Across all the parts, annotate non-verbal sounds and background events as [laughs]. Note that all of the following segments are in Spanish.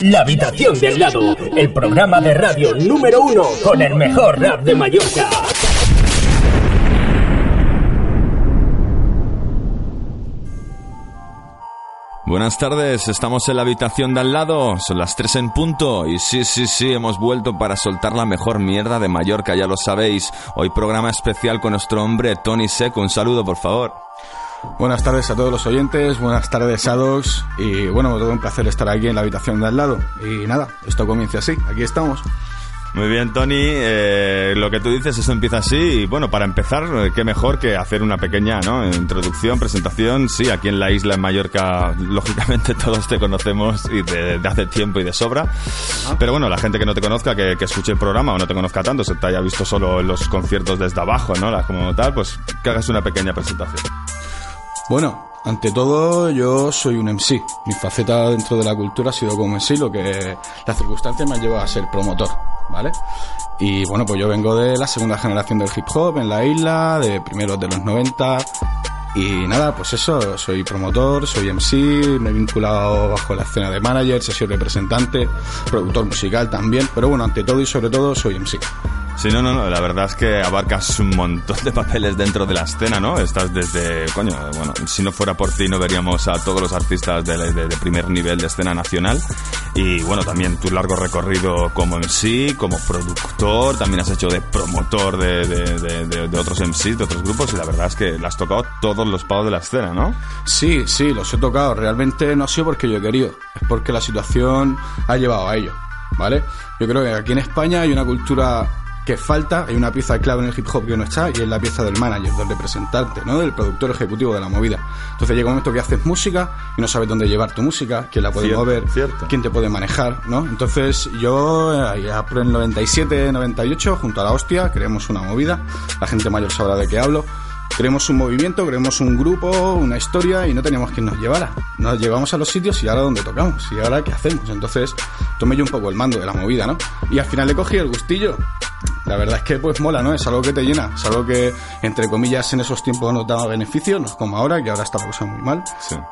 La habitación de al lado, el programa de radio número uno con el mejor rap de Mallorca. Buenas tardes, estamos en la habitación de al lado, son las 3 en punto y sí, sí, sí, hemos vuelto para soltar la mejor mierda de Mallorca, ya lo sabéis. Hoy programa especial con nuestro hombre Tony Seco, un saludo por favor. Buenas tardes a todos los oyentes, buenas tardes a Docs y bueno, todo un placer estar aquí en la habitación de al lado. Y nada, esto comienza así, aquí estamos. Muy bien, Tony. Eh, lo que tú dices, eso empieza así. Y bueno, para empezar, eh, qué mejor que hacer una pequeña ¿no? introducción, presentación. Sí, aquí en la isla, en Mallorca, [laughs] lógicamente todos te conocemos y de, hace tiempo y de sobra. Pero bueno, la gente que no te conozca, que, que, escuche el programa o no te conozca tanto, se te haya visto solo los conciertos desde abajo, ¿no? Como tal, pues que hagas una pequeña presentación. Bueno, ante todo, yo soy un MC. Mi faceta dentro de la cultura ha sido como MC, lo que las circunstancias me han llevado a ser promotor, ¿vale? Y bueno, pues yo vengo de la segunda generación del hip hop en la isla, de primeros de los 90. Y nada, pues eso, soy promotor, soy MC, me he vinculado bajo la escena de manager, sido representante, productor musical también, pero bueno, ante todo y sobre todo soy MC. Sí, no, no, no, la verdad es que abarcas un montón de papeles dentro de la escena, ¿no? Estás desde, coño, bueno, si no fuera por ti no veríamos a todos los artistas de, primer nivel de escena nacional. Y bueno, también tu largo recorrido como MC, como productor, también has hecho de promotor de, de otros MCs, de otros grupos, y la verdad es que le has tocado todos los pavos de la escena, ¿no? Sí, sí, los he tocado. Realmente no ha sido porque yo he querido, es porque la situación ha llevado a ello, ¿vale? Yo creo que aquí en España hay una cultura que falta, hay una pieza clave en el hip hop que no está y es la pieza del manager, del representante, ¿no? Del productor ejecutivo de la movida. Entonces llega un momento que haces música y no sabes dónde llevar tu música, quién la puede mover, quién te puede manejar, ¿no? Entonces yo, el 97, 98, junto a la hostia, creamos una movida, la gente mayor sabrá de qué hablo, creemos un movimiento, creemos un grupo, una historia y no teníamos quien nos llevara. Nos llevamos a los sitios y ahora dónde tocamos y ahora qué hacemos. Entonces tomé yo un poco el mando de la movida, ¿no? Y al final le cogí el gustillo la verdad es que pues mola, ¿no? Es algo que te llena, es algo que entre comillas en esos tiempos no daba beneficio, no es como ahora, que ahora está la cosa muy mal,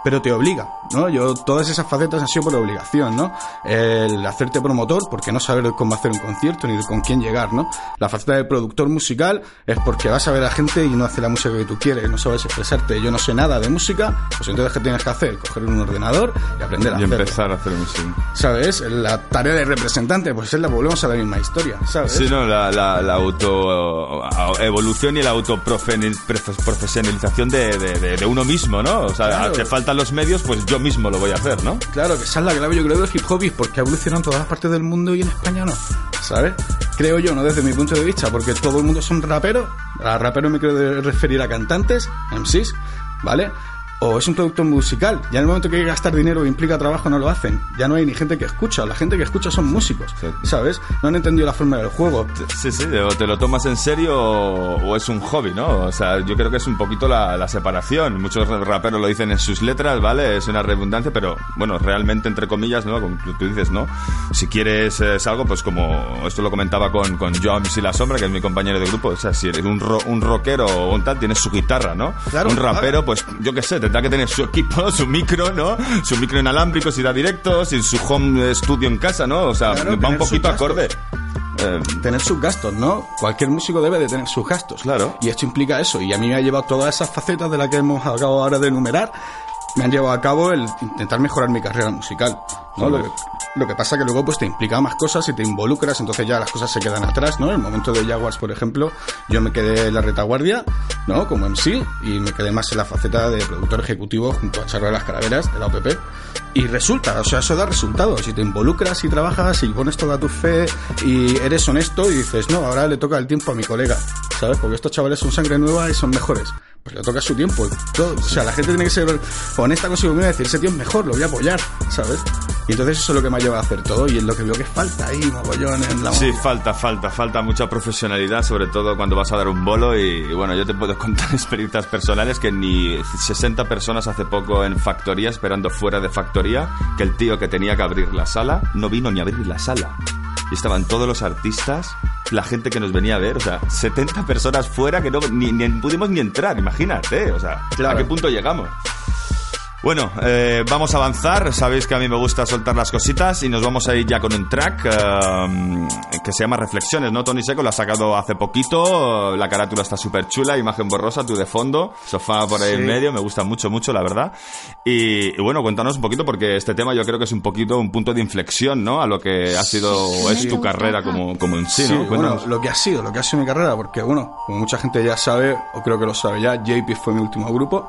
pero te obliga, ¿no? Yo todas esas facetas han sido por obligación, ¿no? El hacerte promotor, porque no saber cómo hacer un concierto ni con quién llegar, ¿no? La faceta de productor musical es porque vas a ver a gente y no hace la música que tú quieres, no sabes expresarte, yo no sé nada de música, pues entonces ¿qué tienes que hacer? Coger un ordenador y aprender a y empezar a hacer música. ¿Sabes? La tarea de representante, pues es la volvemos a la misma historia, ¿sabes? Sí, no, la la, auto evolución y la autoprofesionalización de, de, uno mismo, ¿no? O sea, claro. te faltan los medios, pues yo mismo lo voy a hacer, ¿no? Claro, que esa es la clave, yo creo, del hip hop, porque ha evolucionado en todas las partes del mundo y en España no, ¿sabes? Creo yo, ¿no? Desde mi punto de vista, porque todo el mundo son raperos, a raperos me quiero referir a cantantes, MCs, ¿vale? O es un producto musical. Ya en el momento que hay que gastar dinero e implica trabajo no lo hacen. Ya no hay ni gente que escucha. La gente que escucha son músicos, ¿sabes? No han entendido la forma del juego. Sí, sí, o te lo tomas en serio o, es un hobby, ¿no? O sea, yo creo que es un poquito la, separación. Muchos raperos lo dicen en sus letras, ¿vale? Es una redundancia, pero bueno, realmente entre comillas, ¿no? Como tú dices, ¿no? Si quieres es algo, pues como esto lo comentaba con, con Jones y La Sombra, que es mi compañero de grupo, o sea, si eres un, un rockero o un tal, tienes su guitarra, ¿no? un rapero, pues yo qué sé, tendrá que tener su equipo, [laughs] su micro, ¿no? Su micro inalámbrico si da directo, sin su home studio en casa, ¿no? O sea, va un poquito acorde. Eh, tener sus gastos, ¿no? Cualquier músico debe de tener sus gastos. Claro. Y esto implica eso. Y a mí me ha llevado todas esas facetas de las que hemos acabado ahora de enumerar me han llevado a cabo el intentar mejorar mi carrera musical. ¿no? Lo, Lo que pasa que luego pues te implica más cosas y te involucras, entonces ya las cosas se quedan atrás, ¿no? En el momento de Jaguars, por ejemplo, yo me quedé en la retaguardia, ¿no? Como MC, y me quedé más en la faceta de productor ejecutivo junto a Charro de las Calaveras, de la OPP. Y resulta, o sea, eso da resultados. Si te involucras y trabajas y pones toda tu fe y eres honesto y dices, no, ahora le toca el tiempo a mi colega, ¿sabes? Porque estos chavales son sangre nueva y son mejores. Pues le toca su tiempo. Todo, o sea, la gente tiene que ser honesta consigo misma y decir, ese tío es mejor, lo voy a apoyar, ¿sabes? Y entonces eso es lo que me ha llevado a hacer todo y es lo que veo que falta ahí, mogollón en la Sí, falta, falta, falta mucha profesionalidad, sobre todo cuando vas a dar un bolo y, y bueno, yo te puedo [laughs] contar experiencias personales que ni 60 personas hace poco en factoría, esperando fuera de factoría, que el tío que tenía que abrir la sala no vino ni a abrir la sala. Y estaban todos los artistas, la gente que nos venía a ver, o sea, 70 personas fuera que no ni, ni pudimos ni entrar, imagínate, o sea, Claro. ¿a qué punto llegamos? Bueno, eh, vamos a avanzar. Sabéis que a mí me gusta soltar las cositas y nos vamos a ir ya con un track eh, que se llama Reflexiones, ¿no? Tony Seco lo ha sacado hace poquito. La carátula está súper chula, imagen borrosa, tú de fondo, sofá por ahí Sí. en medio. Me gusta mucho, mucho, la verdad. Y, y bueno, cuéntanos un poquito porque este tema yo creo que es un poquito un punto de inflexión, ¿no? A lo que ha sido o es tu carrera como, como en sí, Sí, ¿no? bueno, lo que ha sido, lo que ha sido mi carrera, porque bueno, como mucha gente ya sabe, o creo que lo sabe ya, JP fue mi último grupo,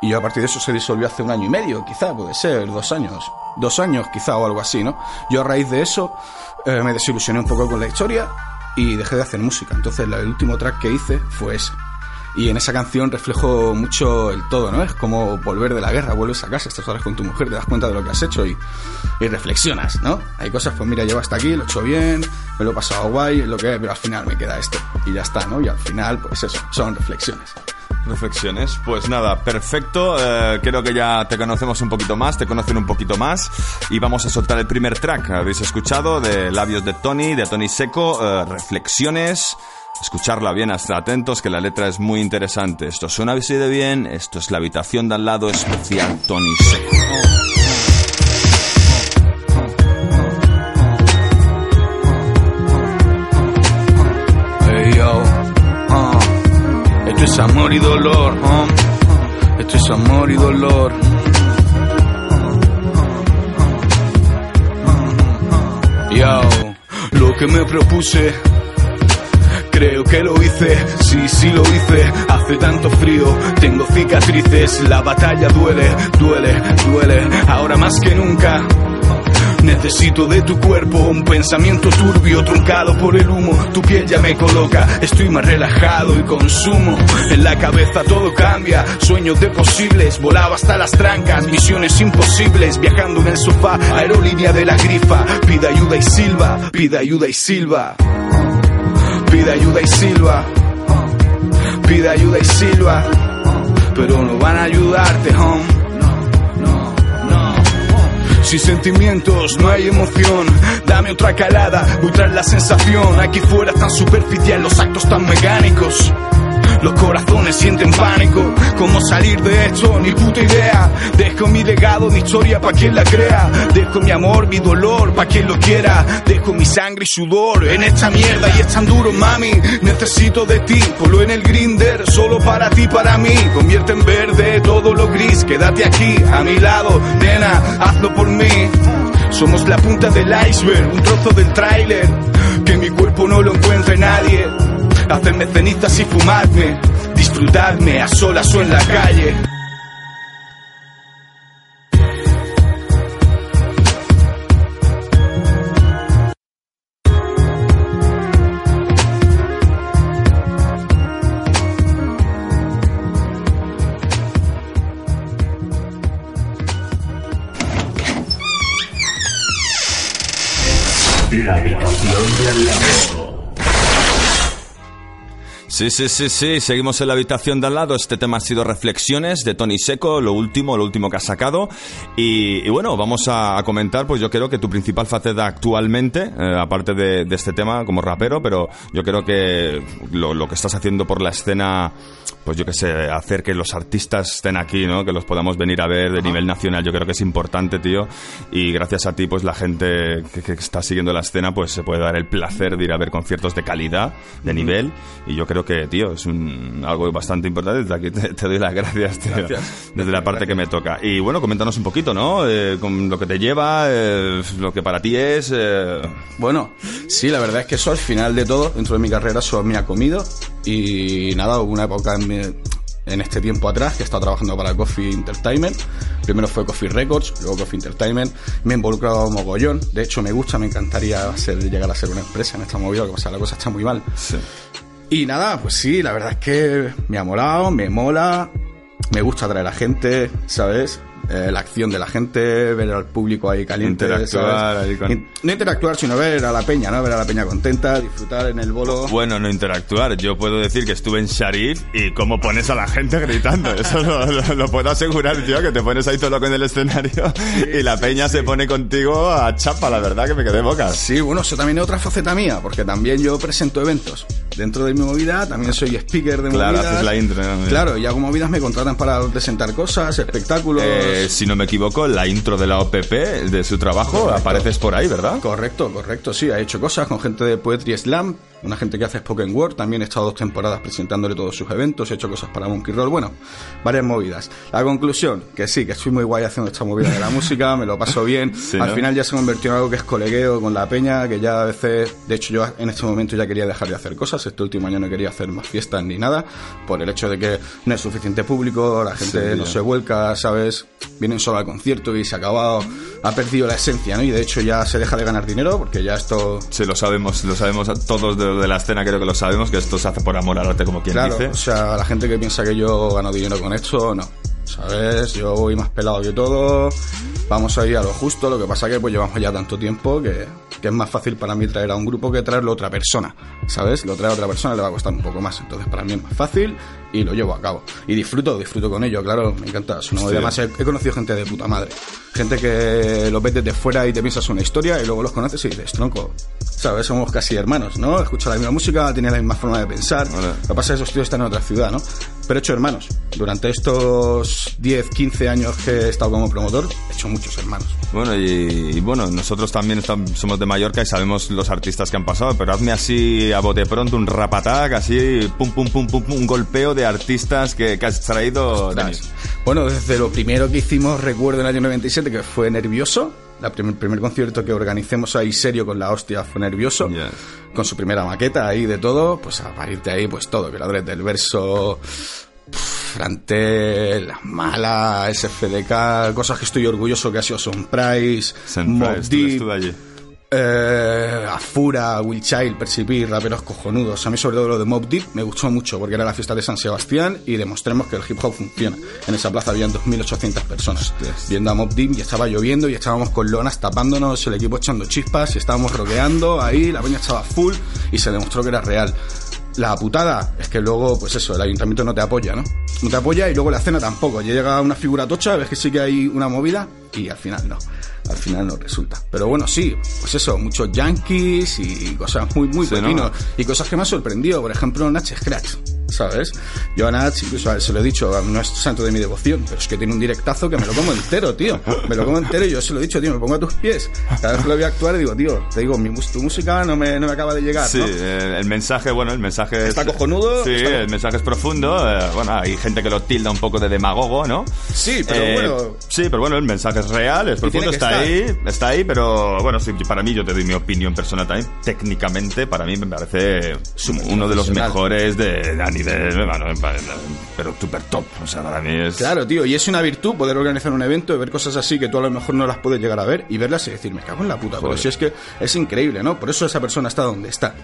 y yo a partir de eso se disolvió hace un año y medio, quizá, puede ser, dos años, dos años quizá o algo así, ¿no? Yo a raíz de eso eh, me desilusioné un poco con la historia y dejé de hacer música, entonces el último track que hice fue ese. Y en esa canción reflejo mucho el todo, ¿no? Es como volver de la guerra, vuelves a casa, estás horas con tu mujer, te das cuenta de lo que has hecho y, y reflexionas, ¿no? Hay cosas, pues mira, llevo hasta aquí, lo he hecho bien, me lo he pasado guay, lo que pero al final me queda esto. Y ya está, ¿no? Y al final, pues eso, son reflexiones. Reflexiones. Pues nada, perfecto. Eh, creo que ya te conocemos un poquito más, te conocen un poquito más. Y vamos a soltar el primer track. Habéis escuchado de labios de Tony, de Tony Seco, eh, Reflexiones. Escucharla bien, hasta atentos, que la letra es muy interesante. Esto suena así de bien. Esto es la habitación de al lado especial Tony Seco. Amor y dolor, esto es amor y dolor. Yo, lo que me propuse, creo que lo hice, sí, sí lo hice. Hace tanto frío, tengo cicatrices, la batalla duele, duele, duele, ahora más que nunca. Necesito de tu cuerpo un pensamiento turbio truncado por el humo. Tu piel ya me coloca, estoy más relajado y consumo. En la cabeza todo cambia, sueños de posibles. Volaba hasta las trancas, misiones imposibles. Viajando en el sofá, aerolínea de la grifa. Pide ayuda y silba, pide ayuda y silba. Pide ayuda y silba. Pide ayuda y silba. Pero no van a ayudarte, home. Sin sentimientos no hay emoción. Dame otra calada, voy tras la sensación. Aquí fuera tan superficial, los actos tan mecánicos. Los corazones sienten pánico. ¿Cómo salir de esto? Ni puta idea. Dejo mi legado, mi historia pa' quien la crea. Dejo mi amor, mi dolor pa' quien lo quiera. Dejo mi sangre y sudor en esta mierda y es tan duro, mami. Necesito de ti, ponlo en el grinder. Solo para ti, para mí. Convierte en verde todo lo gris. Quédate aquí, a mi lado, nena. Hazlo por mí. Somos la punta del iceberg, un trozo del tráiler. Que mi cuerpo no lo encuentre nadie. Hacerme cenizas y fumarme. Disfrutadme a solas o en la calle. Sí, sí, sí, sí, seguimos en la habitación de al lado. Este tema ha sido Reflexiones de Tony Seco, lo último, lo último que ha sacado. Y, y bueno, vamos a, a comentar, pues yo creo que tu principal faceta actualmente, eh, aparte de, de este tema como rapero, pero yo creo que lo, lo que estás haciendo por la escena, pues yo que sé, hacer que los artistas estén aquí, ¿no? Que los podamos venir a ver de nivel nacional, yo creo que es importante, tío. Y gracias a ti, pues la gente que, que está siguiendo la escena, pues se puede dar el placer de ir a ver conciertos de calidad, de nivel. Y yo creo que que, tío, es un, algo bastante importante. Desde aquí te, te doy las gracias, tío, Gracias. desde la parte que me toca. Y bueno, coméntanos un poquito, ¿no? Eh, con lo que te lleva, eh, lo que para ti es... eh, Bueno, sí, la verdad es que eso al final de todo, dentro de mi carrera, eso me ha comido. Y nada, hubo una época en, mi- en este tiempo atrás que he estado trabajando para Coffee Entertainment. Primero fue Coffee Records, luego Coffee Entertainment. Me he involucrado un mogollón. De hecho, me gusta, me encantaría llegar a ser una empresa en esta movida, que pasa, la cosa está muy mal. sí. Y nada, pues sí, la verdad es que me ha molado, me mola, me gusta atraer a gente, ¿sabes? Eh, la acción de la gente, ver al público ahí caliente, Interactuar No interactuar, sino ver a la peña, ¿no? Ver a la peña contenta, disfrutar en el bolo. Bueno, no interactuar. Yo puedo decir que estuve en Sharif y cómo pones a la gente gritando. Eso lo, lo- lo puedo asegurar, tío, que te pones ahí todo loco en el escenario y la peña se pone contigo a chapa, la verdad que me quedé boca. Sí, bueno, eso también es otra faceta mía, porque también yo presento eventos. Dentro de mi movida también soy speaker de Claro, movidas. haces la intro, ¿no? Claro, y hago movidas, me contratan para presentar cosas, espectáculos. Eh, si no me equivoco, la intro de la OPP de su trabajo Correcto. apareces por ahí, ¿verdad? Correcto, correcto, sí. Ha hecho cosas con gente de Poetry Slam, una gente que hace Spoken Word. También he estado dos temporadas presentándole todos sus eventos. He hecho cosas para Monkey Roll. Bueno, varias movidas. La conclusión, que sí, que estoy muy guay haciendo esta movida de la música, me lo paso bien. [laughs] Sí, Al ¿no? final ya se convirtió en algo que es colegueo con la peña, que ya a veces, de hecho yo en este momento ya quería dejar de hacer cosas. Este último año no quería hacer más fiestas ni nada, por el hecho de que no es suficiente público, la gente Sí, no se vuelca, ¿sabes? Vienen solo al concierto y se ha acabado, ha perdido la esencia, ¿no? Y de hecho ya se deja de ganar dinero porque ya esto Sí, lo sabemos, lo sabemos a todos de, de la escena, creo que lo sabemos, que esto se hace por amor al arte, como quien Claro, dice. o sea, la gente que piensa que yo gano dinero con esto, no. ¿Sabes? Yo voy más pelado que todo. Vamos a ir a lo justo. Lo que pasa que pues llevamos ya tanto tiempo que, que es más fácil para mí traer a un grupo que traerlo a otra persona. ¿Sabes? Lo trae a otra persona le va a costar un poco más. Entonces para mí es más fácil y lo llevo a cabo. Y disfruto, disfruto con ello, claro, me encanta. Es una- Sí. Además he, he conocido gente de puta madre. Gente que lo ves desde fuera y te piensas una historia y luego los conoces y dices, tronco. ¿Sabes? Somos casi hermanos, ¿no? Escucha la misma música, tiene la misma forma de pensar. Vale. Lo que pasa es que esos tíos están en otra ciudad, ¿no? Pero he hecho hermanos. Durante estos 10, 15 años que he estado como promotor, he hecho muchos hermanos. Bueno, y, y bueno, nosotros también estam- somos de Mallorca y sabemos los artistas que han pasado, pero hazme así a bote pronto un rapatac, así, pum, pum, pum, pum, pum, un golpeo de artistas que, que has traído. Dani. Bueno, desde lo primero que hicimos, recuerdo en el año 97, que fue Nervioso. La primer, primer concierto que organicemos ahí serio con la hostia fue Nervioso. Yes. Con su primera maqueta ahí de todo. Pues a partir de ahí, pues todo. Creadores del verso, pff, Frantel, Mala, SFDK, cosas que estoy orgulloso que ha sido Son Price, St. Mobb Price, estuve- Deep. Eh, Afura, Will Child, Percibir, raperos cojonudos. A mí sobre todo lo de Mob Deep me gustó mucho porque era la fiesta de San Sebastián y demostremos que el hip hop funciona. En esa plaza habían 2.800 personas viendo a Mob Deep y estaba lloviendo y estábamos con lonas tapándonos, el equipo echando chispas y estábamos roqueando ahí, la peña estaba full y se demostró que era real. La putada es que luego, pues eso, el ayuntamiento no te apoya, ¿no? No te apoya y luego la cena tampoco. Ya llega una figura tocha, ves que sí que hay una movida y al final no. Al final no resulta. Pero bueno, sí, pues eso, muchos yankees y cosas muy, muy Sí, ¿no? pequeños. Y cosas que me han sorprendido. Por ejemplo, Natch Scratch, ¿sabes? Yo a Natch, incluso se lo he dicho, no es santo de mi devoción, pero es que tiene un directazo que me lo como entero, tío. Me lo como entero y yo se lo he dicho, tío, me pongo a tus pies. Cada vez que lo voy a actuar digo, tío, te digo, mi, tu música no me, no me acaba de llegar, Sí, ¿no? eh, el mensaje, bueno, el mensaje Está es... cojonudo, Sí, está- el mensaje es profundo. eh, bueno, hay gente que lo tilda un poco de demagogo, ¿no? Sí, pero Eh, bueno. Sí, pero bueno, el mensaje es real, es profundo, está estar. ahí, está ahí, pero bueno, sí, para mí, yo te doy mi opinión personal también. Técnicamente, para mí me parece uno de los mejores de, bueno, pero super top. O sea, para mí es... Claro, tío, y es una virtud poder organizar un evento y ver cosas así que tú a lo mejor no las puedes llegar a ver y verlas y decir, me cago en la puta, pero si es que es increíble, ¿no? Por eso esa persona está donde está.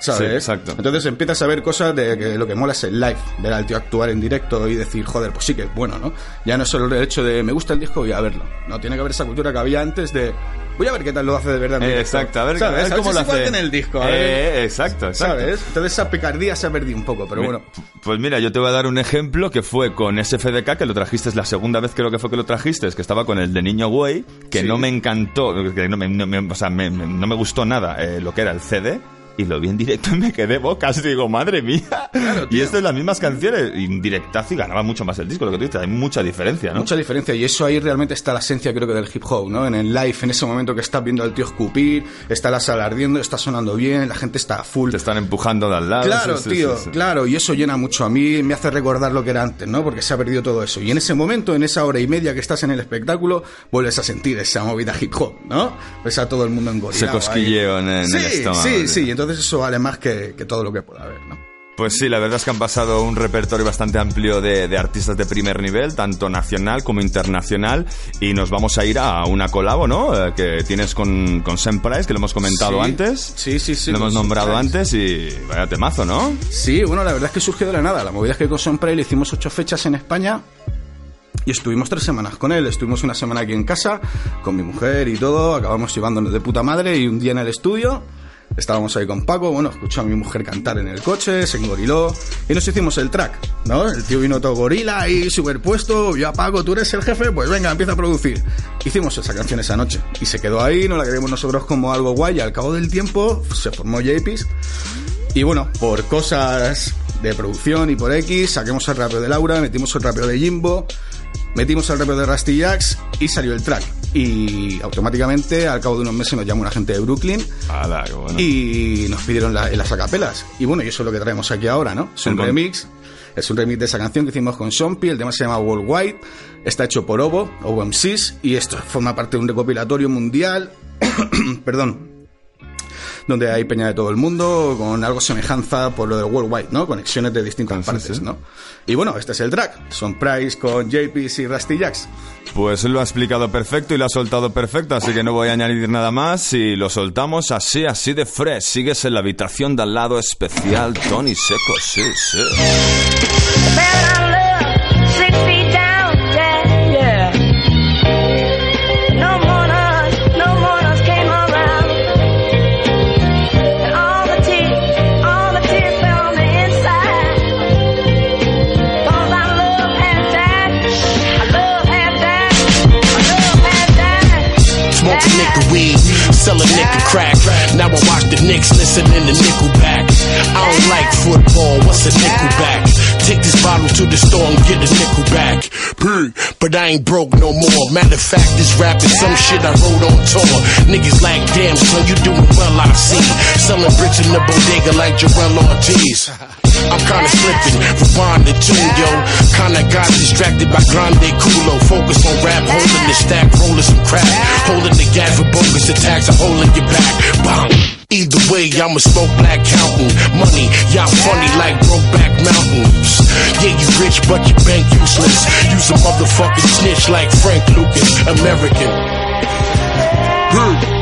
¿Sabes? Sí, exacto. Entonces empiezas a ver cosas de que lo que mola es el live, ver al tío actuar en directo y decir, joder, pues sí que es bueno, ¿no? Ya no es solo el hecho de me gusta el disco, voy a verlo. No, tiene que haber esa cultura que había antes de voy a ver qué tal lo hace de verdad. en Eh, directo". exacto, a ver, ¿Sabes? a ver cómo si lo es igual hace. en el disco, a ver. Eh, exacto, exacto. ¿Sabes? Entonces esa picardía se ha perdido un poco, pero bueno. Pues mira, yo te voy a dar un ejemplo que fue con SFDK, que lo trajiste, es la segunda vez creo que fue que lo trajiste, que estaba con el de Niño Güey, que Sí. no me encantó, que no me, no me- o sea, me- no me gustó nada eh, lo que era el CD. Y lo vi en directo y me quedé bocas. Digo, madre mía. y esto es las mismas canciones. Y en directazo y ganaba mucho más el disco, lo que tú dices. Hay mucha diferencia, ¿no? Mucha diferencia. Y eso ahí realmente está la esencia, creo que, del hip hop, ¿no? En el live, en ese momento que estás viendo al tío escupir, está la sala ardiendo, está sonando bien, la gente está full. Te están empujando de al lado. Claro, tío, claro. Y eso llena mucho. A mí me hace recordar lo que era antes, ¿no? Porque se ha perdido todo eso. Y en ese momento, en esa hora y media que estás en el espectáculo, vuelves a sentir esa movida hip hop, ¿no? Ves a todo el mundo en Ese cosquilleo en, el estómago. Sí, sí, entonces eso vale más que, que todo lo que pueda haber, ¿no? Pues sí, la verdad es que han pasado un repertorio bastante amplio de, artistas de primer nivel, tanto nacional como internacional, y nos vamos a ir a una colabo, ¿no? Eh, que tienes con, con Sam Price, que lo hemos comentado antes. Sí, sí, sí. Lo hemos nombrado antes y vaya temazo, ¿no? Sí, bueno, la verdad es que surgió de la nada. La movida es que con Sam Price le hicimos ocho fechas en España y estuvimos tres semanas con él. Estuvimos una semana aquí en casa, con mi mujer y todo. Acabamos llevándonos de puta madre y un día en el estudio Estábamos ahí con Paco, bueno, escuchó a mi mujer cantar en el coche, se engoriló y nos hicimos el track, ¿no? El tío vino todo gorila ahí superpuesto, yo Paco, tú eres el jefe, pues venga, empieza a producir. Hicimos esa canción esa noche y se quedó ahí, no la queríamos nosotros como algo guay y al cabo del tiempo se formó JP's y bueno, por cosas de producción y por X, saquemos el rapeo de Laura, metimos el rapeo de Jimbo, metimos el rapeo de Rusty Jacks y salió el track y automáticamente al cabo de unos meses nos llamó una gente de Brooklyn y nos pidieron las acapelas. Y bueno, y eso es lo que traemos aquí ahora, ¿no? Es un remix. Es un remix de esa canción que hicimos con Shompi, el tema se llama Worldwide, está hecho por Obo, Obo MCs, y esto forma parte de un recopilatorio mundial, [coughs] perdón, donde hay peña de todo el mundo, con algo semejanza por lo de Worldwide, ¿no? Conexiones de distintas partes, ¿no? Y bueno, este es el track. Son Price con JPs y Rusty Jacks. Pues lo ha explicado perfecto y lo ha soltado perfecto, así que no voy a añadir nada más. Y lo soltamos así, así de fresh. Sigues en la habitación de al lado especial, Tony Seco, sí, sí. Listening to Nickelback. I don't like football, what's a nickelback? Take this bottle to the store and get a nickel back. But I ain't broke no more. Matter of fact, this rap is some shit I wrote on tour. Niggas like, damn, son, you doing well, I see. Selling bricks in the bodega like Jarrell Ortiz. [laughs] I'm kinda slipping, rewind the tune, yo. Kinda got distracted by Grande Culo. Focus on rap, holding the stack, rolling some crap. Holding the gas for bogus attacks, I'm holding your back. Bang. Either way, I'ma smoke black counting money. Y'all funny like Brokeback Mountains. Yeah, you rich, but your bank useless. Use a motherfucking snitch like Frank Lucas, American. Hmm.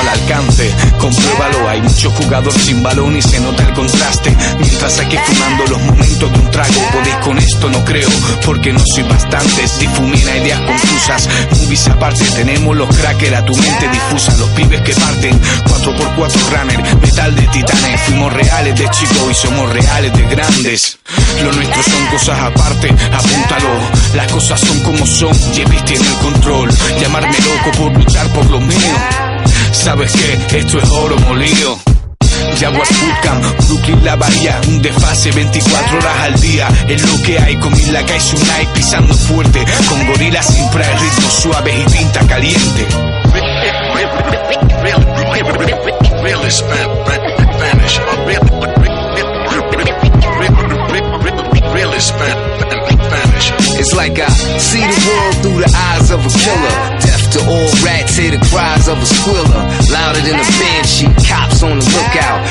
Al alcance. Compruébalo, hay mucho jugador sin balón y se nota el contraste. Mientras aquí fumando los momentos de un trago, podéis con esto no creo, porque no soy bastantes. Difumina ideas confusas, movies aparte, tenemos los crackers a tu mente difusa. Los pibes que parten, 4x4 runner, metal de titanes. Fuimos reales de chico y somos reales de grandes. Lo nuestro son cosas aparte, apúntalo. Las cosas son como son, Jevis tiene el control. Llamarme loco por luchar por lo mío. ¿Sabes qué? Esto es oro molido. Jaguar Bootcamp, Brooklyn La Bahía, un desfase 24 horas al día, es lo que hay con la calle Sunai pisando fuerte, con gorilas sin el ritmos suaves y pinta caliente. It's like I see the world through the eyes of a killer. Deaf to all rats, hear the cries of a squiller. Louder than a banshee, cops on the lookout.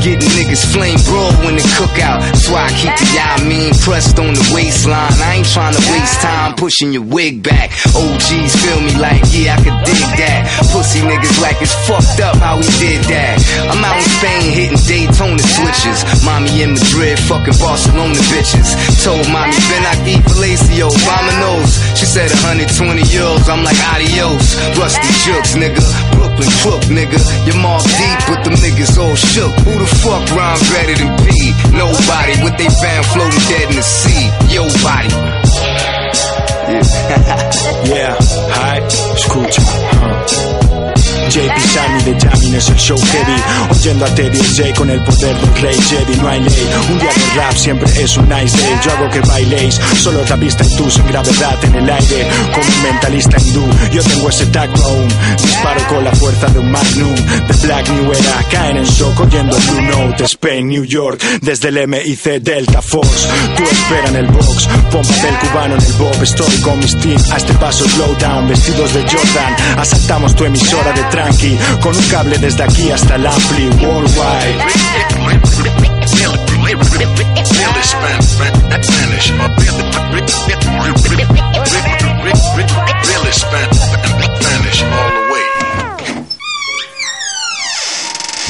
Getting niggas flame broad when they cook out. That's why I keep the y'all mean pressed on the waistline. I ain't trying to waste time pushing your wig back. OGs feel me like, yeah, I could dig that. Pussy niggas like it's fucked up how we did that. I'm out in Spain hitting Daytona switches. Mommy in Madrid fucking Barcelona bitches. Told mommy, Ben I eat Palacio, knows. She said 120 euros. I'm like, adios adios. Rusty jokes, nigga. Brooklyn crook, nigga. Your mom deep, but them niggas all shook. Who the fuck rhyme better than P? Nobody. What they found floating dead in the sea. Yo body. Yeah. [laughs] yeah, hi, it's escucha. Huh. Es el show heavy. Oyendo a Teddy J con el poder del rey Jedi, no hay ley. Un día de rap siempre es un nice day. Yo hago que bailéis, solo rapista y tú sin gravedad en el aire. Como un mentalista hindú, yo tengo ese tacto aún. Disparo con la fuerza de un magnum. De Black New Era, caen en shock oyendo Blue Note, Spain, New York. Desde el MIC Delta Force, tú espera en el box. Pompa del cubano en el bob, estoy con mis team. A este paso slow down, vestidos de Jordan. Asaltamos tu emisora de Con un cable desde aquí hasta el ampli. Worldwide.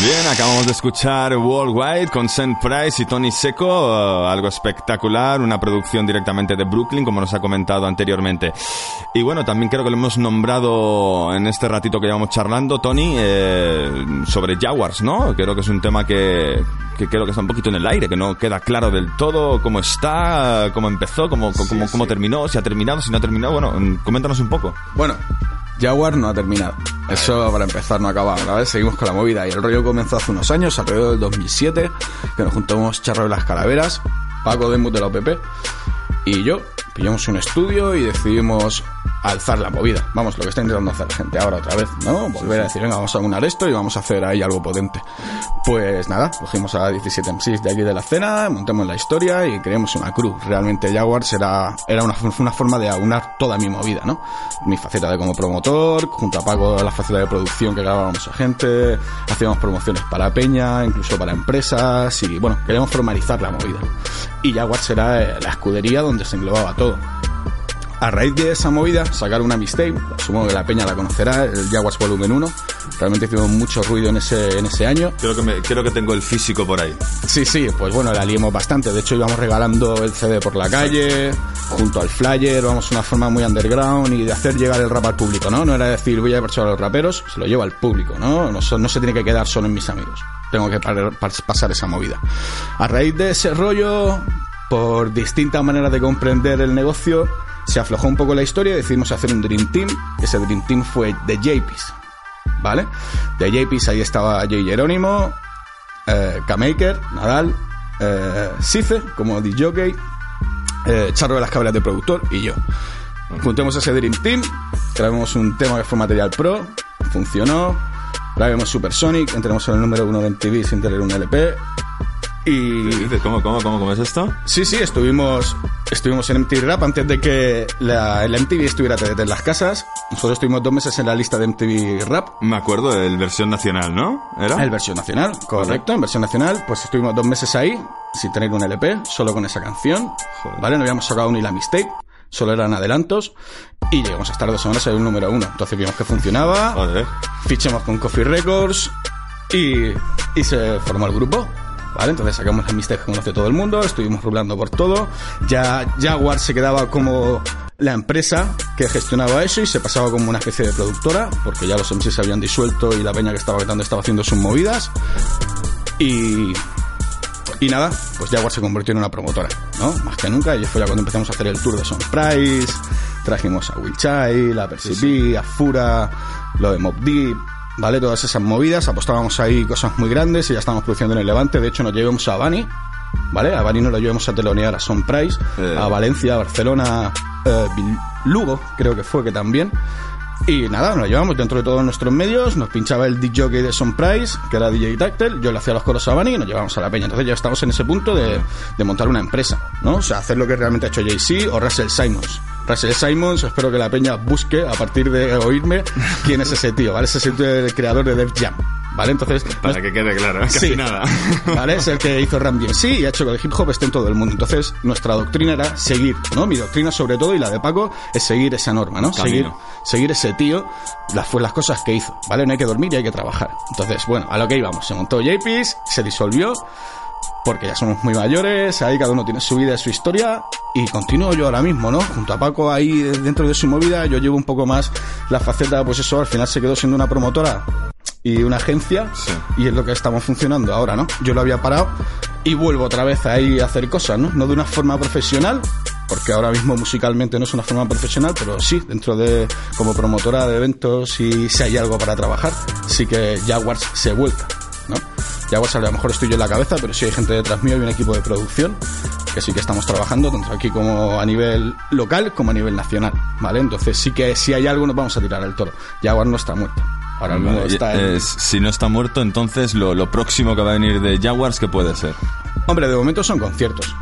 Bien, acabamos de escuchar Worldwide con Saint Price y Tony Seco, eh, algo espectacular, una producción directamente de Brooklyn, como nos ha comentado anteriormente. Y bueno, también creo que lo hemos nombrado en este ratito que llevamos charlando, Tony, eh, sobre Jaguars, ¿no? Creo que es un tema que, que creo que está un poquito en el aire, que no queda claro del todo cómo está, cómo empezó, cómo, cómo, cómo terminó, si ha terminado, si no ha terminado. Bueno, coméntanos un poco. Bueno, Jaguar no ha terminado. Eso para empezar no ha acabado, ¿vale? Seguimos con la movida. Y el rollo comenzó hace unos años, alrededor del 2007, que nos juntamos Charro de las Calaveras, Paco Demus de la OPP y yo. Pillamos un estudio y decidimos alzar la movida. Vamos, lo que está intentando hacer la gente ahora otra vez, ¿no? Volver a decir, venga, vamos a unar esto y vamos a hacer ahí algo potente. Pues nada, cogimos a 17 MCs de aquí de la escena, montamos la historia y creamos una cruz. Realmente Jaguars era, era una, una forma de aunar toda mi movida, ¿no? Mi faceta de como promotor, junto a Paco la faceta de producción que grabábamos a gente, hacíamos promociones para Peña, incluso para empresas y bueno, queríamos formalizar la movida. Y Jaguars era la escudería donde se englobaba todo. A raíz de esa movida, sacar una mixtape, supongo que la peña la conocerá, el Jaguars Volumen 1. Realmente hicimos mucho ruido en ese, en ese año. Creo que, me, creo que tengo el físico por ahí. Sí, sí, pues bueno, la liemos bastante. De hecho, íbamos regalando el CD por la calle, junto al flyer, vamos una forma muy underground y de hacer llegar el rap al público, ¿no? No era decir, voy a llevar a los raperos, se lo llevo al público, ¿no? No, no se tiene que quedar solo en mis amigos. Tengo que pasar esa movida. A raíz de ese rollo, por distintas maneras de comprender el negocio, se aflojó un poco la historia y decidimos hacer un Dream Team. Ese Dream Team fue de JPs, ¿vale? De JPs ahí estaba Jay Jerónimo, eh, K-Maker, Nadal, eh, como DJ, eh, Charro de las Cabras de productor y yo. Juntemos ese Dream Team, grabemos un tema que fue material pro, funcionó, grabemos Supersonic, entremos en el número uno de MTV sin tener un LP. Y ¿Cómo, cómo, cómo, cómo es esto? sí, sí, estuvimos, estuvimos en MTV Rap antes de que la, el MTV estuviera en las casas. Nosotros estuvimos dos meses en la lista de MTV Rap. Me acuerdo del versión nacional, ¿no? ¿Era? El versión nacional, correcto, en versión nacional, pues estuvimos dos meses ahí, sin tener un LP, solo con esa canción, Joder. ¿vale? No habíamos sacado ni la mixtape, solo eran adelantos, y llegamos a estar dos semanas en el número uno. Entonces vimos que funcionaba, Joder. fichamos con Coffee Records, y, y se formó el grupo. ¿Vale? Entonces sacamos la mixtape que conoce todo el mundo, estuvimos rulando por todo. Ya Jaguar se quedaba como la empresa que gestionaba eso y se pasaba como una especie de productora, porque ya los MCs se habían disuelto y la peña que estaba vetando estaba haciendo sus movidas. Y, y nada, pues Jaguar se convirtió en una promotora, ¿no? Más que nunca. Y fue ya cuando empezamos a hacer el tour de Son Price, trajimos a Will Child, a Percy a Fura, lo de Mob Deep, ¿vale? Todas esas movidas, apostábamos ahí cosas muy grandes y ya estábamos produciendo en el Levante. De hecho, nos llevamos a Bani, ¿vale? A Bani nos lo llevamos a telonear a Son Price, Eh. a Valencia, a Barcelona, eh, Lugo, creo que fue que también. Y nada, nos lo llevamos dentro de todos nuestros medios, nos pinchaba el DJ de Son Price, que era DJ Tactel, yo le hacía los coros a Bani y nos llevamos a la peña. Entonces ya estamos en ese punto de, de montar una empresa, ¿no? O sea, hacer lo que realmente ha hecho Jay-Z o Russell Simons. Russell Simons, espero que la peña busque a partir de oírme quién es ese tío, ¿vale? Ese es el, creador de Def Jam, ¿vale? Entonces, Para que quede claro, casi Sí. nada. [laughs] ¿Vale? Es el que hizo Ram DMC y ha hecho que el hip hop esté en todo el mundo. Entonces, nuestra doctrina era seguir, ¿no? Mi doctrina, sobre todo, y la de Paco, es seguir esa norma, ¿no? Camino. Seguir, seguir ese tío, las, fue las cosas que hizo, ¿vale? No hay que dormir y hay que trabajar. Entonces, bueno, a lo que íbamos. Se montó JPs, se disolvió, porque ya somos muy mayores, ahí cada uno tiene su vida y su historia, y continúo yo ahora mismo, ¿no? Junto a Paco ahí dentro de su movida, yo llevo un poco más la faceta, pues eso, al final se quedó siendo una promotora y una agencia, Sí. y es lo que estamos funcionando ahora, ¿no? Yo lo había parado y vuelvo otra vez ahí a hacer cosas, ¿no? No de una forma profesional, porque ahora mismo musicalmente no es una forma profesional, pero sí, dentro de, como promotora de eventos, y si hay algo para trabajar, sí que Jaguars se vuelca, ¿no? Jaguars a lo mejor estoy yo en la cabeza, pero sí hay gente detrás mío y un equipo de producción que sí que estamos trabajando, tanto aquí como a nivel local como a nivel nacional, ¿vale? Entonces sí que si hay algo nos vamos a tirar al toro. Jaguar no está muerto. Ahora mismo Vale, está en- eh, si no está muerto, entonces lo, lo próximo que va a venir de Jaguars, ¿qué puede ser? Hombre, de momento son conciertos.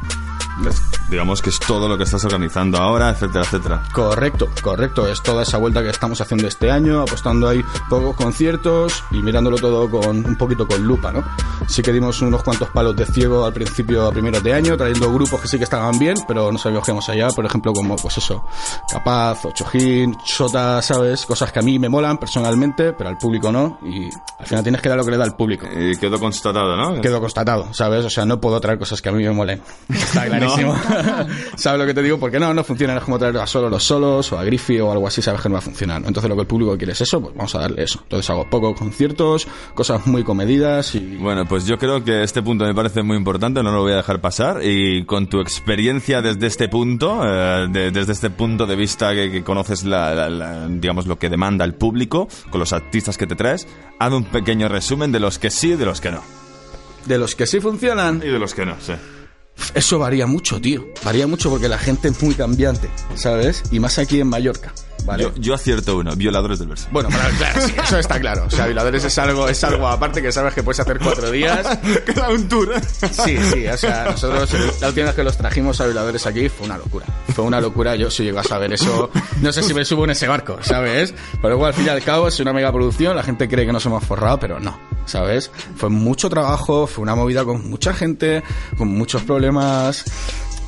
Digamos que es todo lo que estás organizando ahora, etcétera, etcétera. Correcto, correcto. Es toda esa vuelta que estamos haciendo este año, apostando ahí pocos conciertos y mirándolo todo con un poquito con lupa, ¿no? Sí que dimos unos cuantos palos de ciego al principio, a primeros de año, trayendo grupos que sí que estaban bien, pero no sabíamos que íbamos allá, por ejemplo, como, pues eso, Capaz, Ochojín, Sota, ¿sabes? Cosas que a mí me molan personalmente, pero al público no, y al final tienes que dar lo que le da al público. Y quedó constatado, ¿no? Quedó constatado, ¿sabes? O sea, no puedo traer cosas que a mí me molen. [laughs] Está clarísimo. [laughs] ¿Sabes lo que te digo? Porque no, no funciona. No es como traer a solo los solos o a Griffey o algo así, sabes que no va a funcionar. Entonces lo que el público quiere es eso, pues vamos a darle eso. Entonces hago pocos conciertos, cosas muy comedidas y... Bueno, pues yo creo que este punto me parece muy importante, no lo voy a dejar pasar. Y con tu experiencia desde este punto, eh, de- desde este punto de vista que, que conoces, la, la- la- digamos, lo que demanda el público, con los artistas que te traes, haz un pequeño resumen de los que sí y de los que no. De los que sí funcionan, Y de los que no, sí. Eso varía mucho, tío. Varía mucho porque la gente es muy cambiante, ¿sabes? Y más aquí en Mallorca, ¿vale? Yo, yo acierto uno, violadores del verso. Bueno, para, claro, sí, eso está claro. O sea, violadores es algo, es algo aparte que sabes que puedes hacer cuatro días. [laughs] Queda un tour. Sí, sí, o sea, nosotros la última vez que los trajimos a violadores aquí fue una locura. Fue una locura, yo si llego a saber eso, no sé si me subo en ese barco, ¿sabes? Pero igual al fin y al cabo es una mega producción, la gente cree que nos hemos forrado, pero no, ¿sabes? Fue mucho trabajo, fue una movida con mucha gente, con muchos problemas.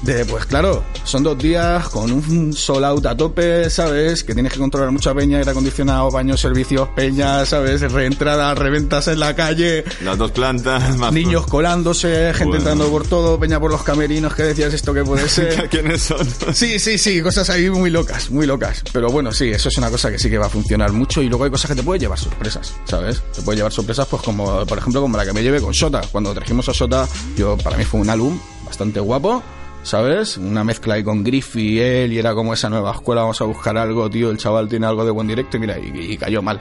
De, pues claro, son dos días con un sol out a tope, ¿sabes? Que tienes que controlar mucha peña, aire acondicionado, baños, servicios, peña, ¿sabes? Reentrada, reventas en la calle, Las dos plantas, [laughs] más... niños colándose, gente Bueno. entrando por todo, peña por los camerinos, que decías esto que puede ser. [laughs] ¿Quiénes son? Sí, sí, sí, cosas ahí muy locas, muy locas. Pero bueno, sí, eso es una cosa que sí que va a funcionar mucho y luego hay cosas que te pueden llevar sorpresas, ¿sabes? Te puede llevar sorpresas, pues como, por ejemplo, como la que me llevé con Sota. Cuando trajimos a Sota, yo, para mí fue un álbum bastante guapo. ¿Sabes? Una mezcla ahí con Griffy y él, y era como esa nueva escuela, vamos a buscar algo, tío, el chaval tiene algo de buen directo, y mira, y, y cayó mal.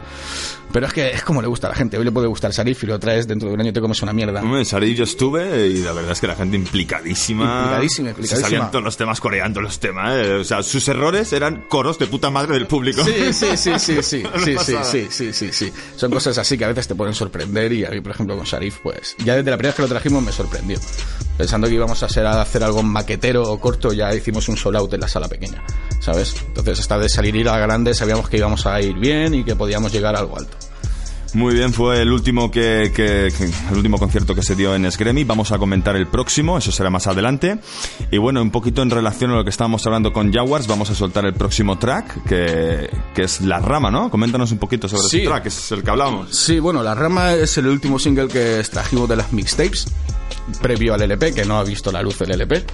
Pero es que es como le gusta a la gente, hoy le puede gustar Sarif y lo traes dentro de un año y te comes una mierda. Hombre, en Sarif yo estuve y la verdad es que la gente implicadísima. Implicadísima, Se implicadísima. salían todos los temas coreando los temas. eh. O sea, sus errores eran coros de puta madre del público. Sí, sí, sí, sí, sí, [laughs] sí, sí, sí, sí, sí, sí. Son cosas así que a veces te pueden sorprender y a mí, por ejemplo, con Sharif, pues ya desde la primera vez que lo trajimos me sorprendió. Pensando que íbamos a hacer, a hacer algo maquetero o corto, ya hicimos un sold out en la sala pequeña, ¿sabes? Entonces, esta de salir ir a la grande, sabíamos que íbamos a ir bien y que podíamos llegar a algo alto. Muy bien, fue el último que, que- que- el último concierto que se dio en Sgremi. Vamos a comentar el próximo, eso será más adelante. Y bueno, un poquito en relación a lo que estábamos hablando con Jaguars, vamos a soltar el próximo track, que, que es La Rama, ¿no? Coméntanos un poquito sobre Sí. ese track, que es el que hablamos. Sí, bueno, La Rama es el último single que trajimos de las mixtapes, previo al LP, que no ha visto la luz el LP.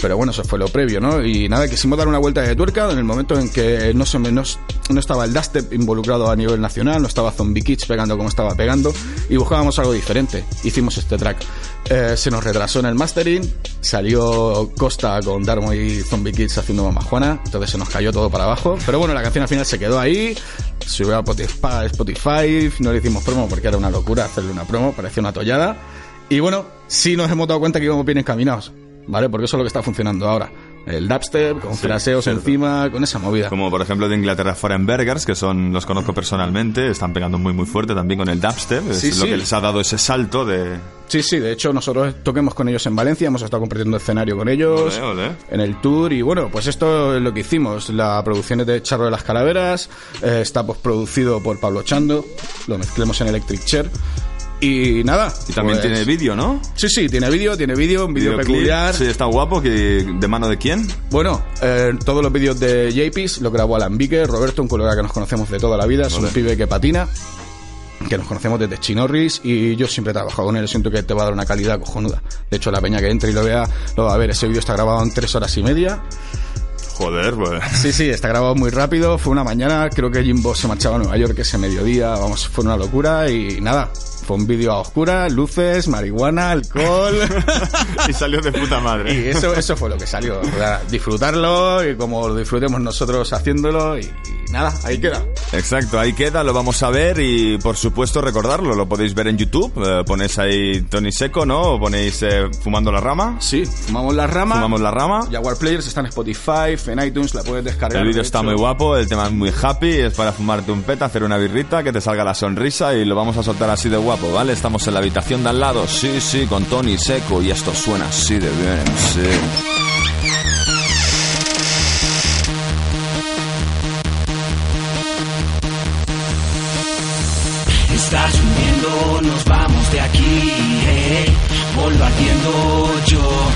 Pero bueno, eso fue lo previo, ¿no? Y nada, quisimos dar una vuelta de tuerca en el momento en que no, se no, no estaba el dubstep involucrado a nivel nacional, no estaba Zombie Kids pegando como estaba pegando, y buscábamos algo diferente. Hicimos este track. Eh, se nos retrasó en el mastering, salió Costa con Darmo y Zombie Kids haciendo mamajuana, entonces se nos cayó todo para abajo. Pero bueno, la canción al final se quedó ahí, subió a Spotify, no le hicimos promo porque era una locura hacerle una promo, parecía una tollada. Y bueno, sí nos hemos dado cuenta que íbamos bien encaminados, ¿vale? Porque eso es lo que está funcionando ahora. El dubstep, con fraseos cierto. encima, con esa movida. Como por ejemplo de Inglaterra Foreign Burgers, que son, los conozco personalmente, están pegando muy muy fuerte también con el dubstep, es Sí, lo sí. que les ha dado ese salto de... Sí, sí, de hecho nosotros toquemos con ellos en Valencia, hemos estado compartiendo escenario con ellos en el tour y bueno, pues esto es lo que hicimos. La producción es de Charro de las Calaveras, eh, está producido por Pablo Chando, lo mezclemos en Electric Chair y nada. Y también pues- tiene vídeo, ¿no? Sí, sí, tiene vídeo, tiene vídeo, un vídeo peculiar. Sí, está guapo. Que, ¿De mano de quién? Bueno, eh, todos los vídeos de JPs lo grabó Alan Vique, Roberto, un colega que nos conocemos de toda la vida, es un pibe que patina, que nos conocemos desde Chinorris y yo siempre he trabajado con él, siento que te va a dar una calidad cojonuda. De hecho, la peña que entre y lo vea, lo va a ver. Ese vídeo está grabado en tres horas y media. Joder, pues. Sí, sí, está grabado muy rápido. Fue una mañana, creo que Jimbo se marchaba a Nueva York ese mediodía. Vamos, fue una locura y nada. Fue un vídeo a oscuras, luces, marihuana, alcohol. [laughs] y salió de puta madre. Y eso, eso fue lo que salió. O sea, disfrutarlo y como lo disfrutemos nosotros haciéndolo y, y nada, ahí queda. Exacto, ahí queda, lo vamos a ver y por supuesto recordarlo, lo podéis ver en YouTube, eh, ponéis ahí Tony Seco, ¿no? O ponéis eh, Fumando la Rama. Sí, fumamos la rama. Fumamos la rama. Jaguar Players está en Spotify, en iTunes, la puedes descargar. El vídeo de está muy guapo, el tema es muy happy, es para fumarte un peta, hacer una birrita, que te salga la sonrisa y lo vamos a soltar así de guapo, ¿vale? Estamos en la habitación de al lado, sí, sí, con Tony Seco y esto suena así de bien, sí. Está subiendo, nos vamos de aquí. Eh. Vuelvo ardiendo yo.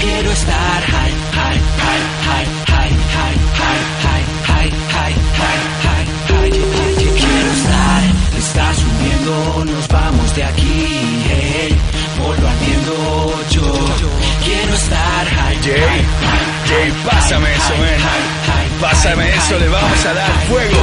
Quiero estar high, high, high, high, cuando nos vamos de aquí, eh. hey, por lo atiendo yo, quiero estar high. Jay, Jay, pásame eso, man. Pásame eso, le vamos a dar fuego.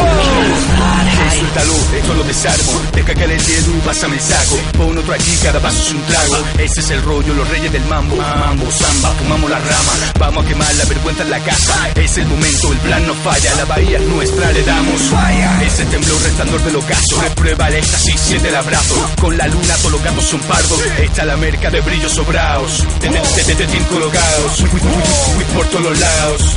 ¡Oh! high, Suéltalo, esto lo desarmo. Deja que le dedo y pásame el saco. Pon otro aquí, cada paso es un trago. Ese es el rollo, los reyes del mambo. Mambo, samba, fumamos la rama. Vamos a quemar la vergüenza en la casa. Es el momento, el plan no falla. La bahía es nuestra, le damos. Ese temblor resplandor del ocaso. Reprueba el éxtasis, siente el abrazo. Con la luna, todos los gatos son pardos. Está la merca de brillos sobraos. Te, te, te, te, te, te colocados. Por todos los lados.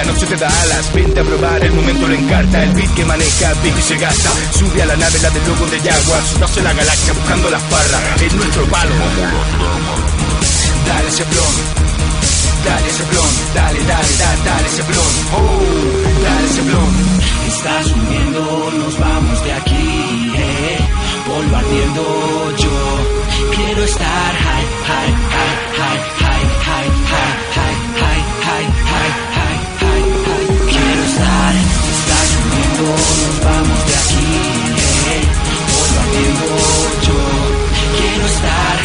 La, la, la, la noche te da alas. Vente a probar, el momento lo encarta. El beat que maneja, beat y se gasta. Sube a la nave, la del logo de Jaguar. Nace la galaxia buscando las barras. Es nuestro palo. Dale ese blon. Dale ese blon. Dale, dale, dale, dale ese blon. Oh, dale ese blon. Está subiendo, nos vamos de aquí, eh. Yo. Quiero estar high, high, high, high, high, high, high, high, high, high, high, start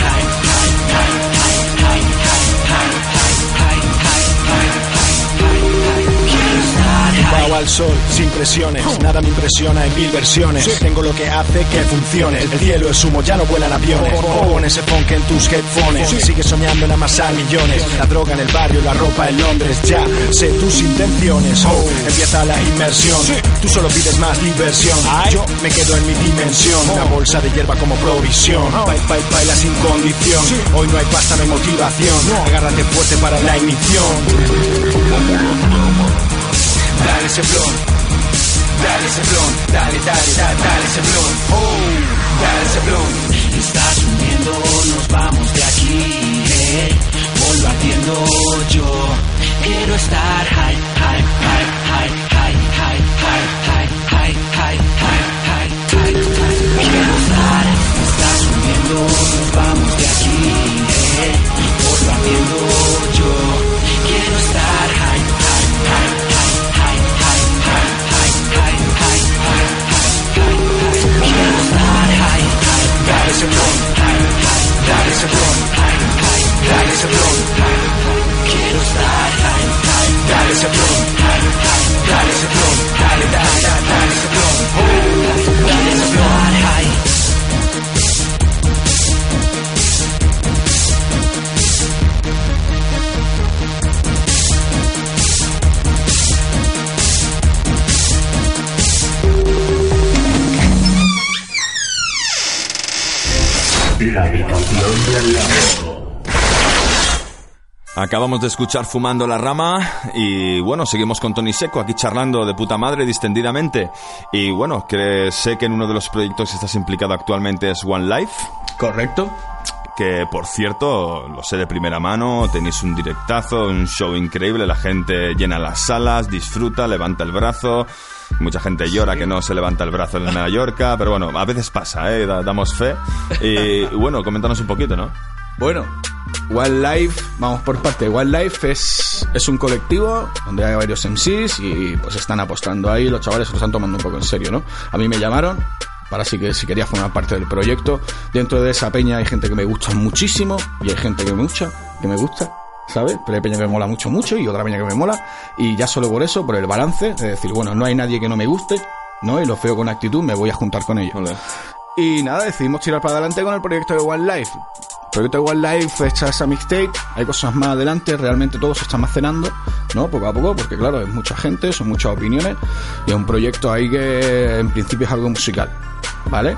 al sol, sin presiones, nada me impresiona en mil versiones. Tengo lo que hace que funcione. El cielo es humo, ya no vuelan aviones. Pon ese funk en tus headphones. Sigue soñando en amasar millones. La droga en el barrio, la ropa en Londres. Ya sé tus intenciones. Oh, empieza la inmersión. Tú solo pides más diversión. Yo me quedo en mi dimensión. Una bolsa de hierba como provisión. Baila, baila, baila sin condición. Hoy no hay pasta, no hay motivación. Agárrate fuerte para la ignición. Dale ese blon. Dale ese blon. Dale, dale, dale, dale blon. Oh, dale ese blon. Está subiendo, nos vamos de aquí, eh. Yo. Quiero estar high, high, high, high, high, high, high, high, high, high, high, high, high, high. Quiero estar, está subiendo, nos vamos Acabamos de escuchar Fumando la Rama y bueno, seguimos con Tony Seco aquí charlando de puta madre distendidamente. Y bueno, que sé que en uno de los proyectos que estás implicado actualmente es One Life, ¿Correcto? que por cierto, lo sé de primera mano, tenéis un directazo, un show increíble, la gente llena las salas, disfruta, levanta el brazo. Mucha gente llora que no se levanta el brazo en Mallorca, pero bueno, a veces pasa, ¿eh? Da- damos fe. Y [laughs] bueno, coméntanos un poquito, ¿no? Bueno, Wildlife, vamos por parte. Wildlife es, es un colectivo donde hay varios MCs y pues están apostando ahí. Los chavales se lo están tomando un poco en serio, ¿no? A mí me llamaron para si, que, si quería formar parte del proyecto. Dentro de esa peña hay gente que me gusta muchísimo y hay gente que me gusta, que me gusta ¿sabes? Pero hay peña que me mola mucho, mucho y otra peña que me mola. Y ya solo por eso, por el balance, es decir, bueno, no hay nadie que no me guste, ¿no? Y lo feo con actitud, me voy a juntar con ellos. Ole. Y nada, decidimos tirar para adelante con el proyecto de One Life. El proyecto de One Life hecha esa mixtape, hay cosas más adelante, realmente todo se está almacenando, ¿no? Poco a poco, porque claro, es mucha gente, son muchas opiniones, y es un proyecto ahí que en principio es algo musical, ¿vale?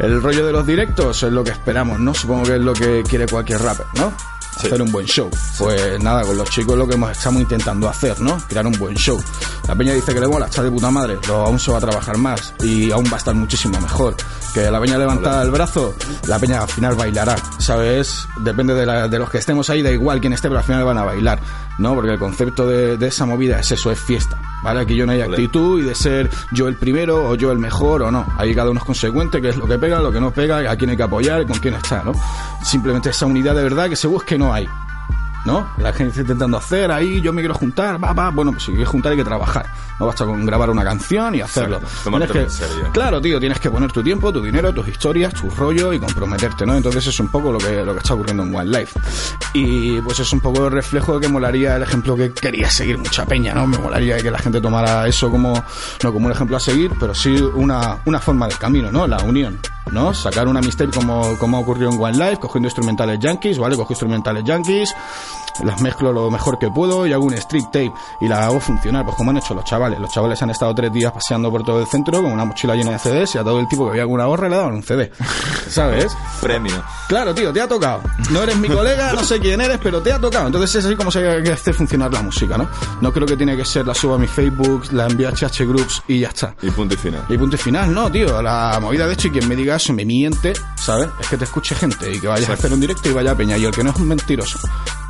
El rollo de los directos es lo que esperamos, ¿no? Supongo que es lo que quiere cualquier rapper, ¿no? Sí. Hacer un buen show. Pues nada, con los chicos lo que estamos intentando hacer, ¿no? Crear un buen show. La peña dice que le mola, está de puta madre, pero aún se va a trabajar más y aún va a estar muchísimo mejor. Que la peña levanta el brazo, la peña al final bailará, ¿sabes? Depende de, la- de los que estemos ahí, da igual quién esté, pero al final van a bailar, ¿no? Porque el concepto de, de esa movida es eso, es fiesta, ¿vale? Aquí yo no hay actitud y de ser yo el primero o yo el mejor o no. Ahí cada uno es consecuente, que es lo que pega, lo que no pega, a quién hay que apoyar con quién está, ¿no? Simplemente esa unidad de verdad que se busque no hay. ¿No? La gente está intentando hacer ahí, yo me quiero juntar, va, va. Bueno, pues si quieres juntar hay que trabajar. No basta con grabar una canción y hacerlo. Exacto, que- en serio. Claro, tío, tienes que poner tu tiempo, tu dinero, tus historias, tu rollo y comprometerte, ¿no? Entonces es un poco lo que, lo que está ocurriendo en One Life. Y pues es un poco el reflejo de que molaría el ejemplo que quería seguir mucha peña, ¿no? Me molaría que la gente tomara eso como, no como un ejemplo a seguir, pero sí una, una forma de camino, ¿no? La unión, ¿no? Sacar una mixtape como, como ocurrió en One Life, cogiendo instrumentales yankees, ¿vale? Cojo instrumentales yankees, las mezclo lo mejor que puedo y hago un street tape y la hago funcionar, pues como han hecho los chavales. Los chavales han estado tres días paseando por todo el centro con una mochila llena de CDs y a todo el tipo que había alguna gorra le daban un CD, [laughs] ¿sabes? Premio. Claro, tío, te ha tocado. No eres mi colega, no sé quién eres, pero te ha tocado. Entonces es así como se que hacer funcionar la música, ¿no? No creo que tiene que ser la subo a mi Facebook, la envío a HH Groups y ya está. Y punto y final. Y punto y final, no, tío. La movida de hecho, y quien me diga eso me miente, ¿sabes? Es que te escuche gente y que vayas a hacer un directo y vaya a peña. Y el que no es un mentiroso,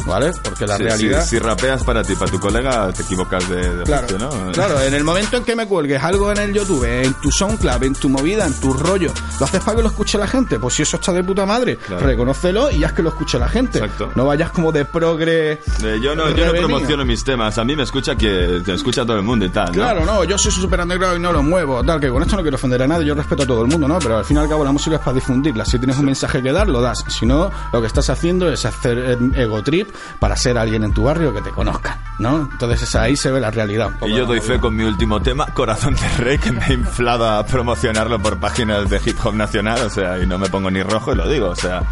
¿vale? Porque la Sí, realidad. Si, si rapeas para ti, para tu colega, te equivocas de, de Claro, oficio, ¿no? claro, en el momento en que me cuelgues algo en el YouTube, en tu SoundCloud, en tu movida, en tu rollo, ¿lo haces para que lo escuche la gente? Pues si eso está de puta madre, Claro. reconócelo y haz que lo escuche la gente. Exacto. No vayas como de progre. Eh, yo no, yo no promociono mis temas. A mí me escucha que te escucha todo el mundo y tal, ¿no? Claro, no, yo soy súper underground y no lo muevo, tal, que con esto no quiero ofender a nadie, yo respeto a todo el mundo, ¿no? Pero al fin y al cabo la música es para difundirla. Si tienes un mensaje que dar, lo das. Si no, lo que estás haciendo es hacer eh, ego trip para ser alguien en tu barrio que te conozca, ¿no? Entonces es ahí se ve la realidad. un poco Y yo doy fe con mi último tema, Corazón de Rey, que me he inflado a promocionarlo por páginas de hip hop nacional, o sea, y no me pongo ni rojo y lo digo, o sea,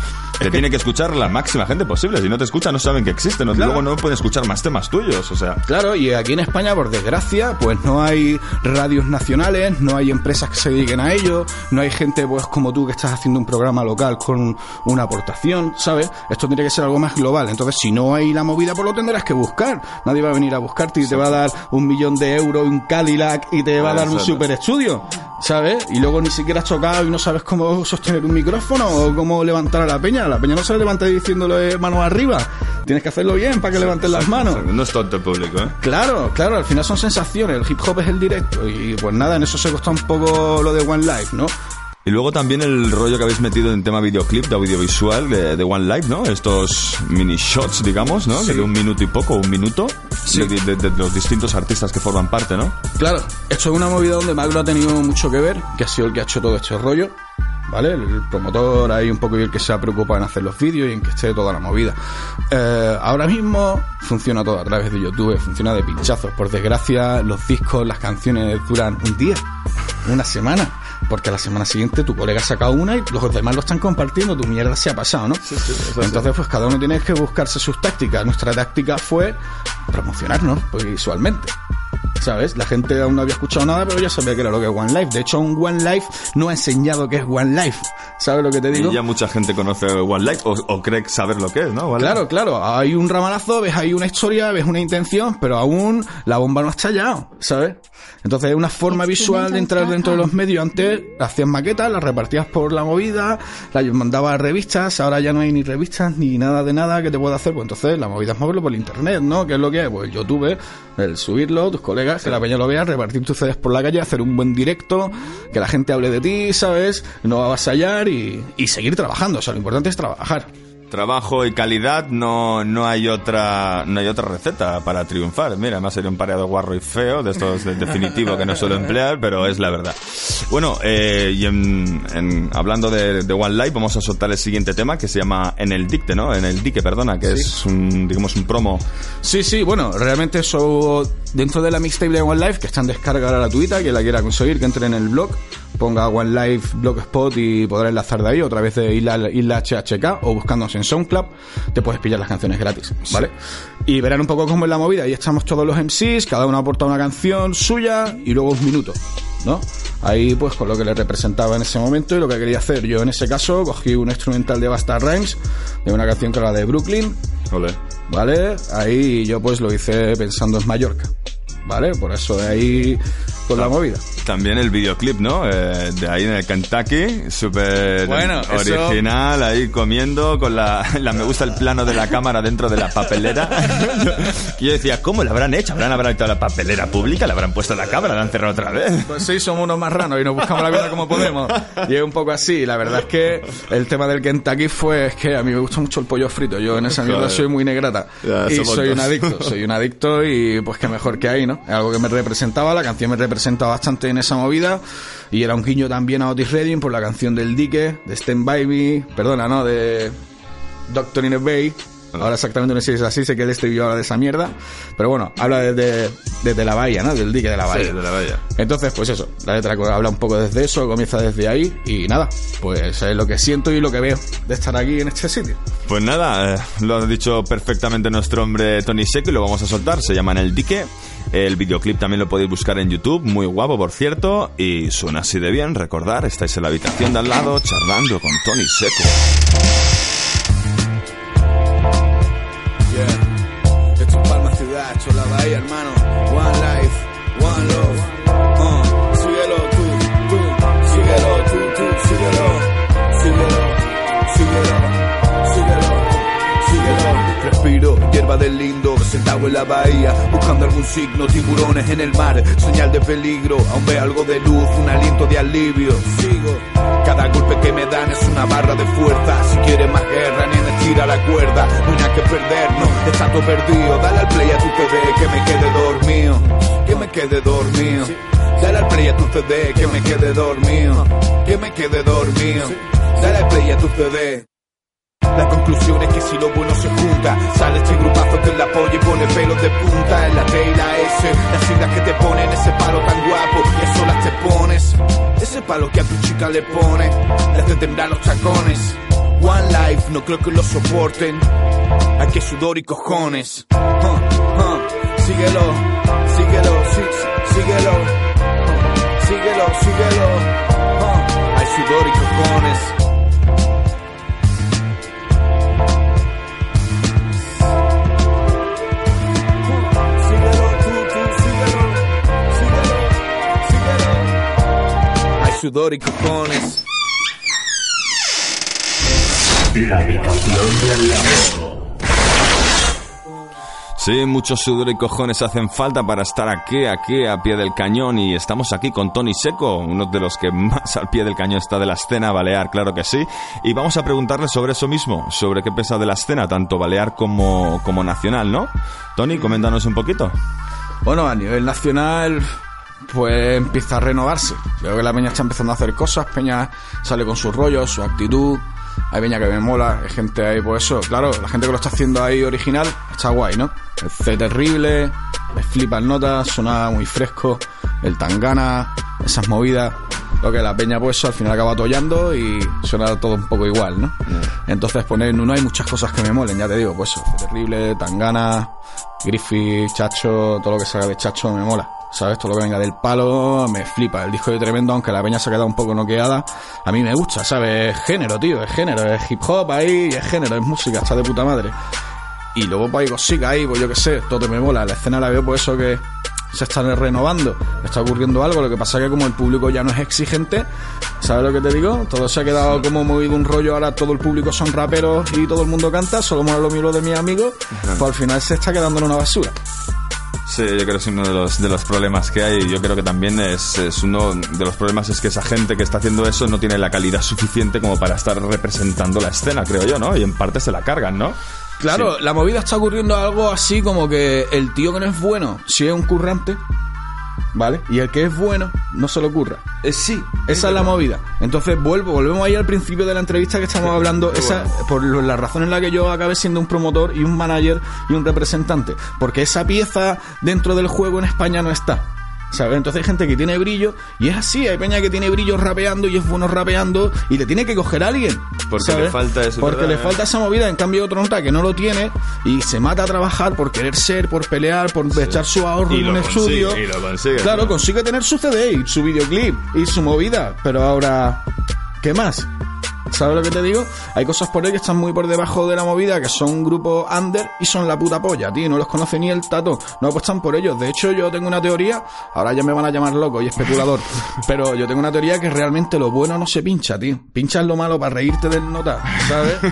te tiene que escuchar la máxima gente posible. Si no te escucha, no saben que existe, ¿no? Claro. luego no pueden escuchar más temas tuyos, o sea. Claro, y aquí en España, por desgracia, pues no hay radios nacionales, no hay empresas que se dediquen a ello, no hay gente pues como tú que estás haciendo un programa local con una aportación, ¿sabes? Esto tiene que ser algo más global. Entonces, si no hay la movida, pues lo tendrás que buscar. Nadie va a venir a buscarte y te va a dar un millón de euros, un Cadillac y te va a dar un super estudio, ¿sabes? Y luego ni siquiera has tocado y no sabes cómo sostener un micrófono o cómo levantar a la peña. La peña no se levanta diciéndole manos arriba. Tienes que hacerlo bien para que levanten las manos. No es tonto el público, ¿eh? Claro, claro, al final son sensaciones, el hip hop es el directo y pues nada, en eso se costó un poco lo de One Life, ¿no? Y luego también el rollo que habéis metido en tema videoclip, de audiovisual, de, de One Life, ¿no? Estos mini shots, digamos, ¿no? Que de un minuto y poco, un minuto, de, de- de los distintos artistas que forman parte, ¿no? Claro, esto es una movida donde Magro ha tenido mucho que ver, que ha sido el que ha hecho todo este rollo, ¿vale? El promotor ahí un poco y el que se ha preocupado en hacer los vídeos y en que esté toda la movida. Eh, ahora mismo funciona todo a través de YouTube, funciona de pinchazos. Por desgracia, los discos, las canciones duran un día, una semana. Porque a la semana siguiente tu colega saca una y los demás lo están compartiendo, tu mierda se ha pasado, ¿no? Entonces, pues cada uno tiene que buscarse sus tácticas. Nuestra táctica fue promocionarnos pues, visualmente. ¿Sabes? La gente aún no había escuchado nada, pero ya sabía que era lo que es One Life. De hecho, un One Life no ha enseñado que es One Life. ¿Sabes lo que te digo? Y ya mucha gente conoce One Life o, o cree saber lo que es, ¿no? One Claro, Life. claro, hay un ramalazo, ves ahí una historia, ves una intención, pero aún la bomba no ha estallado, ¿sabes? Entonces es una forma visual de entrar dentro de los medios. Antes hacías maquetas, las repartías por la movida, las mandabas a revistas, ahora ya no hay ni revistas ni nada de nada que te pueda hacer, pues entonces la movida es moverlo por el internet, ¿no? ¿Qué es lo que es? Pues el YouTube, el subirlo, colegas, que la peña lo vea, repartir tus CDs por la calle, hacer un buen directo, que la gente hable de ti, ¿sabes? No avasallar y, y seguir trabajando, o sea, lo importante es trabajar. Trabajo y calidad no, no hay otra no hay otra receta para triunfar. Mira, además sería un pareado guarro y feo, de estos de definitivo que no suelo emplear, pero es la verdad. Bueno, eh, y en, en- hablando de, de One Life, vamos a soltar el siguiente tema que se llama En el Dicte, ¿no? En el Dique, perdona, que es un, digamos, un promo. Sí, sí, bueno, realmente eso dentro de la mixtape de One Life, que está en descarga gratuita, que la quiera conseguir, que entre en el blog, ponga One Life Blogspot y podrá enlazar de ahí, otra vez de Isla, Isla HHK o buscándonos en SoundCloud, te puedes pillar las canciones gratis, ¿vale? Y verán un poco cómo es la movida. Ahí estamos todos los MCs, cada uno aporta una canción suya y luego un minuto, ¿no? Ahí pues con lo que le representaba en ese momento y lo que quería hacer. Yo en ese caso cogí un instrumental de Basta Rhymes, de una canción que era de Brooklyn, Ole. ¿vale? Ahí yo pues lo hice pensando en Mallorca, ¿vale? Por eso de ahí con la movida. También el videoclip, ¿no? Eh, de ahí en el Kentucky, súper Bueno, eso- original, ahí comiendo con la, [laughs] la- Me gusta el plano de la cámara dentro de la papelera. [laughs] y yo decía, ¿cómo lo habrán hecho? ¿Habrán abierto la papelera pública? ¿Le habrán puesto la cámara? ¿La han cerrado otra vez? Pues sí, somos unos marranos y nos buscamos la vida como podemos. Y es un poco así. La verdad es que el tema del Kentucky fue es que a mí me gusta mucho el pollo frito. Yo en esa mierda soy muy negrata. Ya, y soy un dos. adicto. Soy un adicto y pues que mejor que ahí, ¿no? Es algo que me representaba. La canción me representa bastante en esa movida. Y era un guiño también a Otis Redding por la canción del dique, de Stand By Me. Perdona, ¿no? De Doctor in a Bay. Ahora exactamente no sé si es así, sé que el estribillo habla de esa mierda. Pero bueno, habla desde, desde la bahía, ¿no? Del dique de la bahía. Sí, de la bahía. Entonces, pues eso, la letra habla un poco desde eso, comienza desde ahí y nada, pues es lo que siento y lo que veo de estar aquí en este sitio. Pues nada, eh, lo ha dicho perfectamente nuestro hombre Tony Seco y lo vamos a soltar. Se llama En el Dique. El videoclip también lo podéis buscar en YouTube, muy guapo por cierto, y suena así de bien. Recordar, estáis en la habitación de al lado charlando con Tony Seco. Es la bahía, hermano. One life, one love. Uh, síguelo tú, tú, síguelo tú, tú, síguelo. Síguelo, síguelo, síguelo, síguelo. Respiro hierba del lindo, sentado en la bahía, buscando algún signo, tiburones en el mar, señal de peligro, aún veo algo de luz, un aliento de alivio. Sigo, cada golpe que me dan es una barra de fuerza. Si quieres más guerra, ni me tira la cuerda, no hay nada que perder, no, está todo perdido. Dale al play a tu CD, que me quede dormido, que me quede dormido. Dale al play a tu CD, que me quede dormido, que me quede dormido. Dale al play a tu CD. La conclusión es que si lo bueno se junta, sale este grupazo que la apoya y pone pelos de punta en la T y la S, las siglas que te ponen ese palo tan guapo, que solas te pones, ese palo que a tu chica le pone, le hace temblar los tacones. One life, no creo que lo soporten, aquí sudor y cojones. Uh, uh, síguelo, síguelo, sí, sí, síguelo, síguelo, síguelo, Uh, hay sudor y cojones. Sudor y cojones. Sí, muchos sudor y cojones hacen falta para estar aquí, aquí, a pie del cañón. Y estamos aquí con Tony Seco, uno de los que más al pie del cañón está de la escena balear, claro que sí. Y vamos a preguntarle sobre eso mismo, sobre qué pesa de la escena, tanto balear como, como nacional, ¿no? Tony, coméntanos un poquito. Bueno, a nivel nacional, pues empieza a renovarse. Veo que la peña está empezando a hacer cosas, peña sale con sus rollos, su actitud. Hay peña que me mola, hay gente ahí, pues eso, claro, la gente que lo está haciendo ahí original está guay, ¿no? El C terrible, me flipan notas, suena muy fresco, el tangana, esas movidas. Lo que la peña, pues al final acaba tollando y suena todo un poco igual, ¿no? Entonces, pues no hay muchas cosas que me molen, ya te digo, pues eso, terrible, tangana, Griffith, Chacho, todo lo que salga de Chacho me mola. ¿Sabes? Todo lo que venga del palo me flipa. El disco de Tremendo, aunque la peña se ha quedado un poco noqueada, a mí me gusta, ¿sabes? Es género, tío, es género, es hip hop ahí, es género, es música, está de puta madre. Y luego pues hay cositas ahí, pues yo qué sé, todo me mola. La escena la veo por eso que se están renovando, está ocurriendo algo, lo que pasa es que como el público ya no es exigente, ¿sabes lo que te digo? Todo se ha quedado como movido un rollo, ahora todo el público son raperos y todo el mundo canta, solo mola lo mío de mis amigos, pues al final se está quedando en una basura. Sí, yo creo que es uno de los, de los problemas que hay. Yo creo que también es, es uno de los problemas es que esa gente que está haciendo eso no tiene la calidad suficiente como para estar representando la escena, creo yo, ¿no? Y en parte se la cargan, ¿no? Claro, la movida está ocurriendo algo así como que el tío que no es bueno, si es un currante, ¿vale? Y el que es bueno, no se lo curra. Eh, sí. Esa es la movida. Entonces vuelvo, volvemos ahí al principio de la entrevista que estamos [laughs] hablando, esa, por la razón en la que yo acabé siendo un promotor y un manager y un representante. Porque esa pieza dentro del juego en España no está. ¿Sabes? Entonces hay gente que tiene brillo y es así, hay peña que tiene brillo rapeando y es bueno rapeando y le tiene que coger a alguien. Porque ¿sabes? le falta eso, Porque ¿verdad? le falta esa movida, en cambio otro nota que no lo tiene y se mata a trabajar por querer ser, por pelear, por echar su ahorro Y en un consigue, estudio. y lo consigue, claro, claro. consigue tener su CD y su videoclip y su movida, pero ahora, ¿qué más? ¿Sabes lo que te digo? Hay cosas por ahí que están muy por debajo de la movida, que son un grupo under y son la puta polla, tío. No los conoce ni el tato. No apuestan por ellos. De hecho, yo tengo una teoría, ahora ya me van a llamar loco y especulador, [laughs] pero yo tengo una teoría que realmente lo bueno no se pincha, tío. Pinchas lo malo para reírte del nota, ¿sabes? [laughs]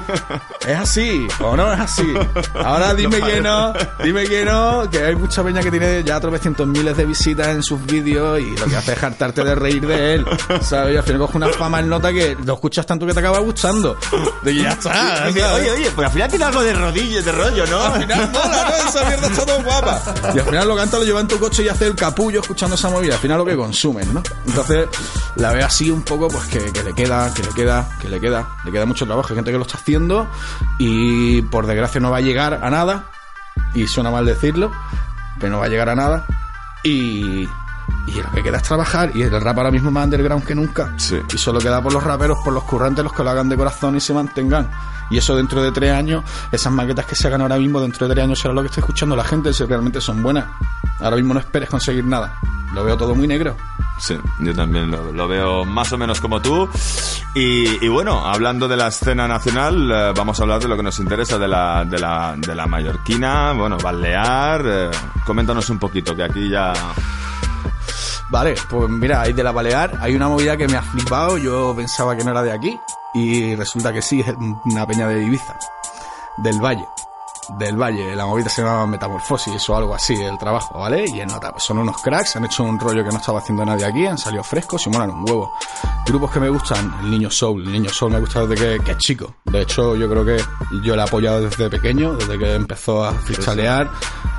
Es así, o no es así. Ahora [laughs] dime que no, dime que no, que hay mucha peña que tiene ya tropecientos miles de visitas en sus vídeos y lo que hace es hartarte de reír de él, ¿sabes? Y al final coge una fama el nota que lo escuchas tanto que te acaba gustando. De que ya está. Oye, oye, pues al final tiene algo de rodillas, de rollo, ¿no? Al final mola, ¿no? Esa mierda está todo guapa. Y al final lo canta, lo lleva en tu coche y hace el capullo escuchando esa movida. Al final lo que consumen, ¿no? Entonces la veo así un poco, pues que, que le queda, que le queda, que le queda. Le queda mucho trabajo. Hay gente que lo está haciendo y por desgracia no va a llegar a nada. Y suena mal decirlo, pero no va a llegar a nada. Y, y lo que queda es trabajar. Y el rap ahora mismo es más underground que nunca. Sí. Y solo queda por los raperos, por los currantes, los que lo hagan de corazón y se mantengan. Y eso dentro de tres años, esas maquetas que se hagan ahora mismo, dentro de tres años será lo que esté escuchando la gente, si realmente son buenas. Ahora mismo no esperes conseguir nada. Lo veo todo muy negro. Sí, yo también lo, lo veo más o menos como tú. Y, y bueno, hablando de la escena nacional, eh, vamos a hablar de lo que nos interesa, de la, de la, de la mallorquina, bueno, Balear. eh, coméntanos un poquito, que aquí ya... Vale, pues mira, ahí de la Balear hay una movida que me ha flipado. Yo pensaba que no era de aquí y resulta que sí, es una peña de Ibiza, del Valle. Del Valle, la movida se llama Metamorfosis o algo así, el trabajo, ¿vale? Y en nota, pues son unos cracks, han hecho un rollo que no estaba haciendo nadie aquí, han salido frescos y molan un huevo. Grupos que me gustan, el Niño Soul, el Niño Soul me gusta desde que, que es chico. De hecho, yo creo que yo le he apoyado desde pequeño, desde que empezó a freestylear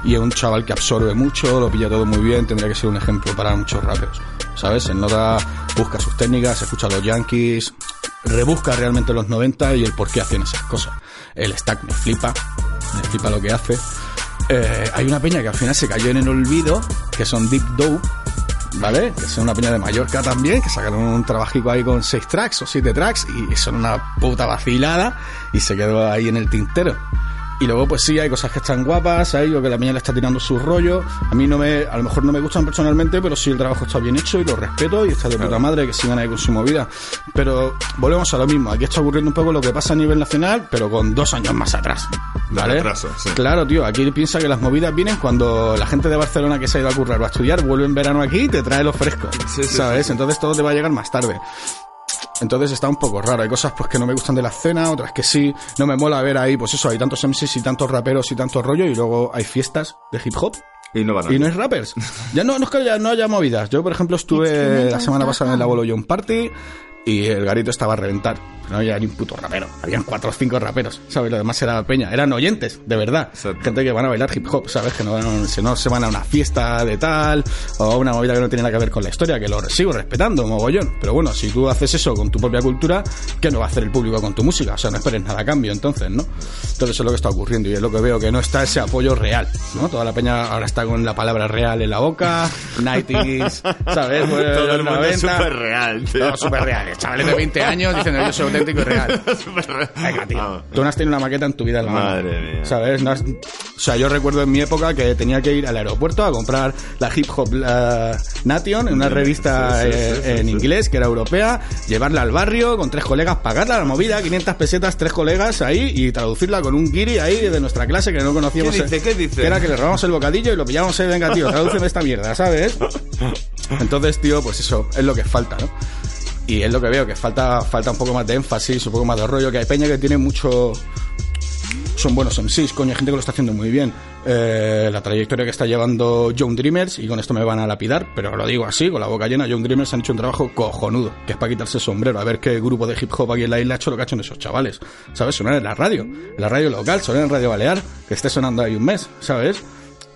y es un chaval que absorbe mucho, lo pilla todo muy bien, tendría que ser un ejemplo para muchos raperos. ¿Sabes? En nota busca sus técnicas, escucha a los Yankees, rebusca realmente los 90 y el por qué hacen esas cosas. El stack me flipa, me flipa lo que hace. Eh, hay una peña que al final se cayó en el olvido, que son Deep Dope, ¿vale? Que son una peña de Mallorca también, que sacaron un trabajico ahí con seis tracks o siete tracks y son una puta vacilada y se quedó ahí en el tintero. Y luego, pues sí, hay cosas que están guapas, hay o que la peña le está tirando su rollo. A mí no me, a lo mejor no me gustan personalmente, pero sí el trabajo está bien hecho y lo respeto y está de puta madre que sigan ahí con su movida. Pero volvemos a lo mismo. Aquí está ocurriendo un poco lo que pasa a nivel nacional, pero con dos años más atrás. ¿Vale? retraso, sí. Claro, tío, aquí piensa que las movidas vienen cuando la gente de Barcelona que se ha ido a currar o a estudiar vuelve en verano aquí y te trae lo fresco. Sí, sí, ¿Sabes? Entonces todo te va a llegar más tarde. Entonces está un poco raro. Hay cosas pues que no me gustan de la escena, otras que sí. No me mola ver ahí, pues eso, hay tantos MCs y tantos raperos y tanto rollo, y luego hay fiestas de hip hop. Y no van a... Y no es rappers. Ya no, no es que ya no haya movidas. Yo, por ejemplo, estuve la semana pasada en el Abuelo John Party y el garito estaba a reventar. No había ni un puto rapero. Habían cuatro o cinco raperos, ¿sabes? Lo demás era peña. Eran oyentes, de verdad. Exacto. Gente que van a bailar hip hop, ¿sabes? Que no, van- si no se van a una fiesta de tal o a una movida que no tiene nada que ver con la historia, que lo sigo respetando, mogollón. Pero bueno, si tú haces eso con tu propia cultura, ¿qué no va a hacer el público con tu música? O sea, no esperes nada a cambio, entonces, ¿no? Entonces eso es lo que está ocurriendo y es lo que veo, que no está ese apoyo real, ¿no? Toda la peña ahora está con la palabra real en la boca, [laughs] 90s, ¿sabes? Pues, Todo el los mundo es 90. súper real, tío. No, súper real. Chavales de 20 años diciendo yo soy auténtico y real. [laughs] Venga, tío. Tú no has tenido una maqueta en tu vida en la mano. Madre mía. ¿Sabes? No has- o sea, yo recuerdo en mi época que tenía que ir al aeropuerto a comprar la Hip Hop eh, Nation en una revista sí, sí, eh, sí, en inglés que era europea, llevarla al barrio con tres colegas, pagarla la movida, 500 pesetas, tres colegas ahí y traducirla con un guiri ahí de nuestra clase que no conocíamos. ¿Qué dice? eh, ¿Qué dice? Que era que le robamos el bocadillo y lo pillamos ahí, venga tío, tradúceme esta mierda, ¿sabes? [laughs] Entonces, tío, pues eso es lo que falta, ¿no? Y es lo que veo, que falta, falta un poco más de énfasis, un poco más de rollo, que hay peña que tiene mucho son buenos MCs, coño, hay gente que lo está haciendo muy bien. Eh, la trayectoria que está llevando Young Dreamers, y con esto me van a lapidar, pero lo digo así, con la boca llena, Young Dreamers han hecho un trabajo cojonudo, que es para quitarse el sombrero, a ver qué grupo de hip hop aquí en la isla ha hecho lo que ha hecho en esos chavales, ¿sabes? Sonar en la radio, en la radio local, sonar en Radio Balear, que esté sonando ahí un mes, ¿sabes?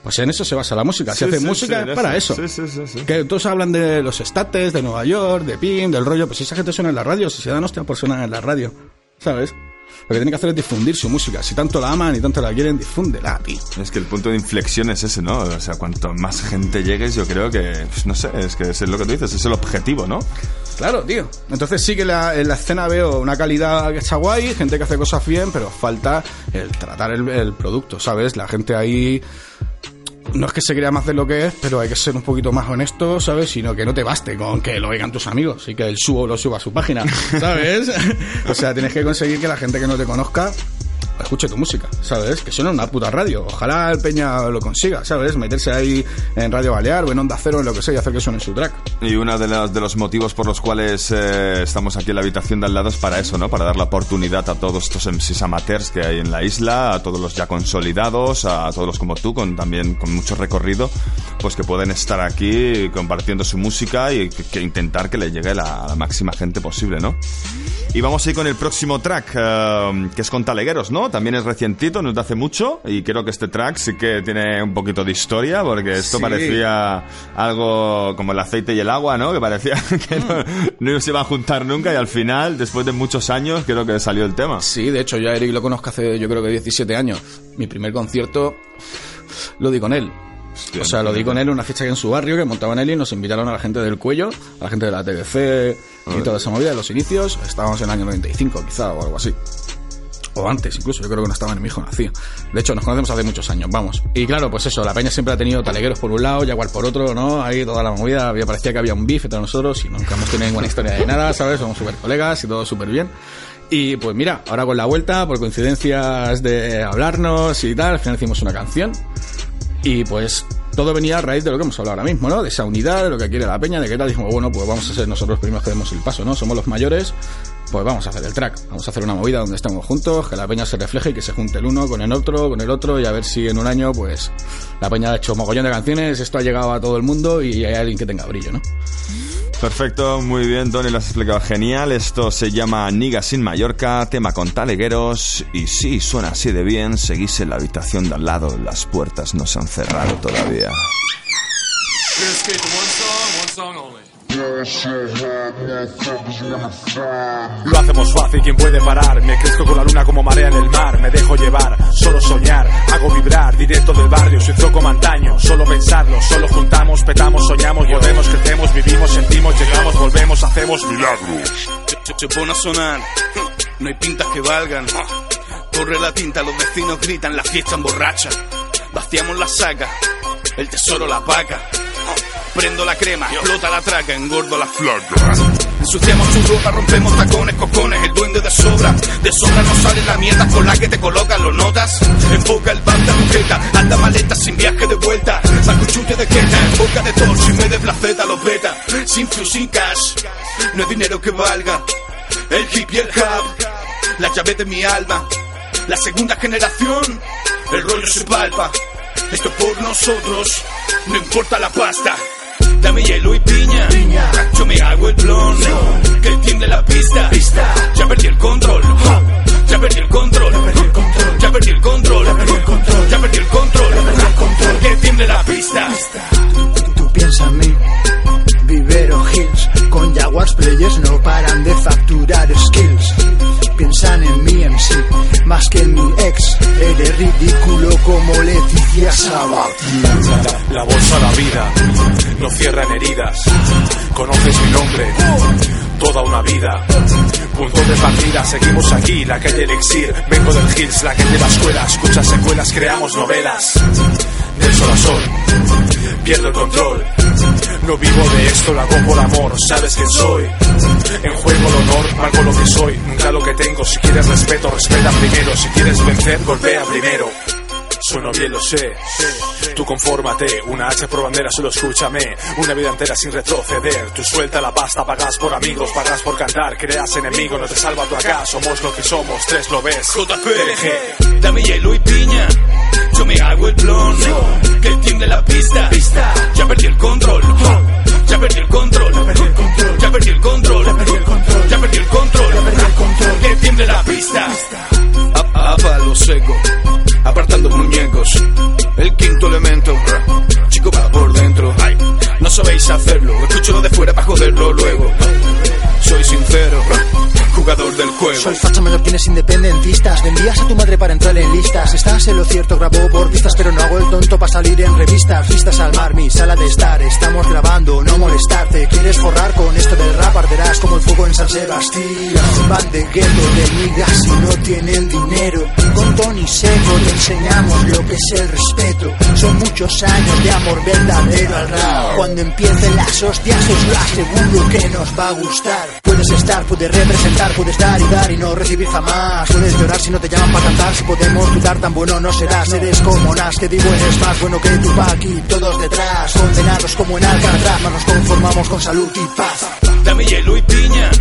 Pues en eso se basa la música. Se Sí, hace sí, música sí, en para eso. eso. Sí, sí, sí, sí. Que todos hablan de los estates, de Nueva York, de PIM, del rollo. Pues si esa gente suena en la radio, si se dan hostia por sonar en la radio, ¿sabes? Lo que tienen que hacer es difundir su música. Si tanto la aman y tanto la quieren, difúndela, tío. Es que el punto de inflexión es ese, ¿no? O sea, cuanto más gente llegues, yo creo que, pues, no sé, es que es lo que tú dices, es el objetivo, ¿no? Claro, tío. Entonces sí que la- en la escena veo una calidad que está guay, gente que hace cosas bien, pero falta el tratar el, el producto, ¿sabes? La gente ahí no es que se crea más de lo que es, pero hay que ser un poquito más honesto, ¿sabes? Sino que no te baste con que lo oigan tus amigos y que el subo lo suba a su página, [laughs] ¿sabes? [laughs] o sea, tienes que conseguir que la gente que no te conozca escuche tu música, ¿sabes? Que suene en una puta radio. Ojalá el Peña lo consiga, ¿sabes? Meterse ahí en Radio Balear o en Onda Cero, en lo que sea, y hacer que suene su track. Y uno de de los motivos por los cuales eh, estamos aquí en la habitación de al lado es para eso, ¿no? Para dar la oportunidad a todos estos MCs amateurs que hay en la isla, a todos los ya consolidados, a todos los como tú, con también con mucho recorrido, pues que pueden estar aquí compartiendo su música y que, intentar que le llegue la- la máxima gente posible, ¿no? Y vamos a ir con el próximo track, eh, que es con Talegueros, ¿no? También es recientito, no es de hace mucho, y creo que este track sí que tiene un poquito de historia, porque esto Sí. parecía algo como el aceite y el agua, ¿no? Que parecía [laughs] que no, no se iba a juntar nunca, y al final, después de muchos años, creo que salió el tema. Sí, de hecho, yo a Eric lo conozco hace yo creo que 17 años. Mi primer concierto lo di con él. o sea, lo di con él en una fiesta que en su barrio, que montaban él y nos invitaron a la gente del cuello, a la gente de la TDC y toda esa movida de los inicios. Estábamos en el año 95 quizá o algo así. O antes, incluso, yo creo que no estaba ni mi hijo nacido. De hecho, nos conocemos hace muchos años, vamos. Y claro, pues eso, la peña siempre ha tenido talegueros por un lado, Jaguar por otro, ¿no? Ahí toda la movida, había, parecía que había un beef entre nosotros y nunca hemos tenido ninguna historia de nada, ¿sabes? Somos súper colegas y todo súper bien. Y pues mira, ahora con la vuelta, por coincidencias de hablarnos y tal, al final hicimos una canción. Y pues todo venía a raíz de lo que hemos hablado ahora mismo, ¿no? De esa unidad, de lo que quiere la peña, de qué tal. Dijimos, bueno, pues vamos a ser nosotros los primeros que demos el paso, ¿no? Somos los mayores, pues vamos a hacer el track. Vamos a hacer una movida donde estemos juntos, que la peña se refleje y que se junte el uno con el otro, con el otro, y a ver si en un año, pues, la peña ha hecho mogollón de canciones, esto ha llegado a todo el mundo y hay alguien que tenga brillo, ¿no? Perfecto, muy bien, Tony, lo has explicado genial. Esto se llama Niga sin Mallorca, tema con talegueros. Y sí, suena así de bien. Seguís en la habitación de al lado, las puertas no se han cerrado todavía. Lo hacemos fácil, ¿quién puede parar? Me crezco con la luna como marea en el mar, me dejo llevar, solo soñar, hago vibrar, directo del barrio, soy como antaño, solo pensarlo, solo juntamos, petamos, soñamos, volvemos, crecemos, vivimos, sentimos, llegamos, volvemos, hacemos milagros. Se, pone a sonar, no hay pintas que valgan. Corre la tinta, los vecinos gritan, la fiesta emborracha. Vaciamos la saca, el tesoro la vaca. Prendo la crema, explota la traca, engordo la flaca. Ensuciamos su ropa, rompemos tacones, cocones, el duende de sobra. De sobra no sale la mierda con la que te colocan, ¿lo notas? Enfoca el banda bujeta, anda maleta sin viaje de vuelta. Saco chute de queta, en boca de tor, si me de placeta, los beta. Sin flu, sin cash, no hay dinero que valga. El hip y el hub, la llave de mi alma. La segunda generación, el rollo se palpa. Esto es por nosotros, no importa la pasta. Dame hielo y piña, yo me hago el blon. Que tiemble la pista, ya perdí el control. Ya perdí el control, ya perdí el control, ya perdí el control. Que tiemble la pista. Tú piensa en mí, Vivero Hills, con Jaguars Players no paran de facturar skills. Piensan en en sí, más que en mi ex. Eres ridículo como Leticia Sabatina. La, la bolsa la vida, no cierran heridas. Conoces mi nombre, toda una vida. Punto de partida, seguimos aquí, la calle Elixir. Vengo del Hills, la que lleva escuela. Escucha secuelas, creamos novelas. Del sol a sol, pierdo el control. No vivo de esto, lo hago por amor, sabes quién soy. En juego el honor, valgo lo que soy, nunca lo que tengo. Si quieres respeto, respeta primero. Si quieres vencer, golpea primero. sueno bien, lo sé. Tú confórmate, una H por bandera, solo escúchame. Una vida entera sin retroceder. Tú suelta la pasta, pagas por amigos, pagas por cantar. Creas enemigo, no te salva tu acá. Somos lo que somos, tres lo ves. JPG, dame hielo y piña. Yo me hago el blon. Que tiende la pista. Ya perdí el control. Ya perdí el control. Ya perdí el control. Ya perdí el control. Que tiemble la pista. A, palo seco. Apartando muñecos. El quinto elemento. Chico va por dentro. No sabéis hacerlo. Escucho lo de fuera para joderlo luego. Soy sincero. Jugador del juego. Soy facha mallorquines independentistas. Vendías a tu madre para entrar en listas. Estás en lo cierto, grabó por vistas, pero no hago el tonto para salir en revistas. Vistas al mar, mi sala de estar. Estamos grabando, no molestarte. ¿Quieres forrar con esto del rap? Arderás como el fuego en San Sebastián. Van de gueto, de migas y no tienen dinero. Con Tony Seco te enseñamos lo que es el respeto. Son muchos años de amor verdadero al rap. Cuando empiecen las hostias, os lo aseguro que nos va a gustar. Puedes estar, puedes representar, puedes dar y dar y no recibir jamás. Puedes llorar si no te llaman para cantar. Si podemos dudar, tan bueno no serás. Eres como Nas, que digo, eres más bueno que tu y todos detrás. Condenados como en Alcatraz, mas nos conformamos con salud y paz. Dame hielo y piña.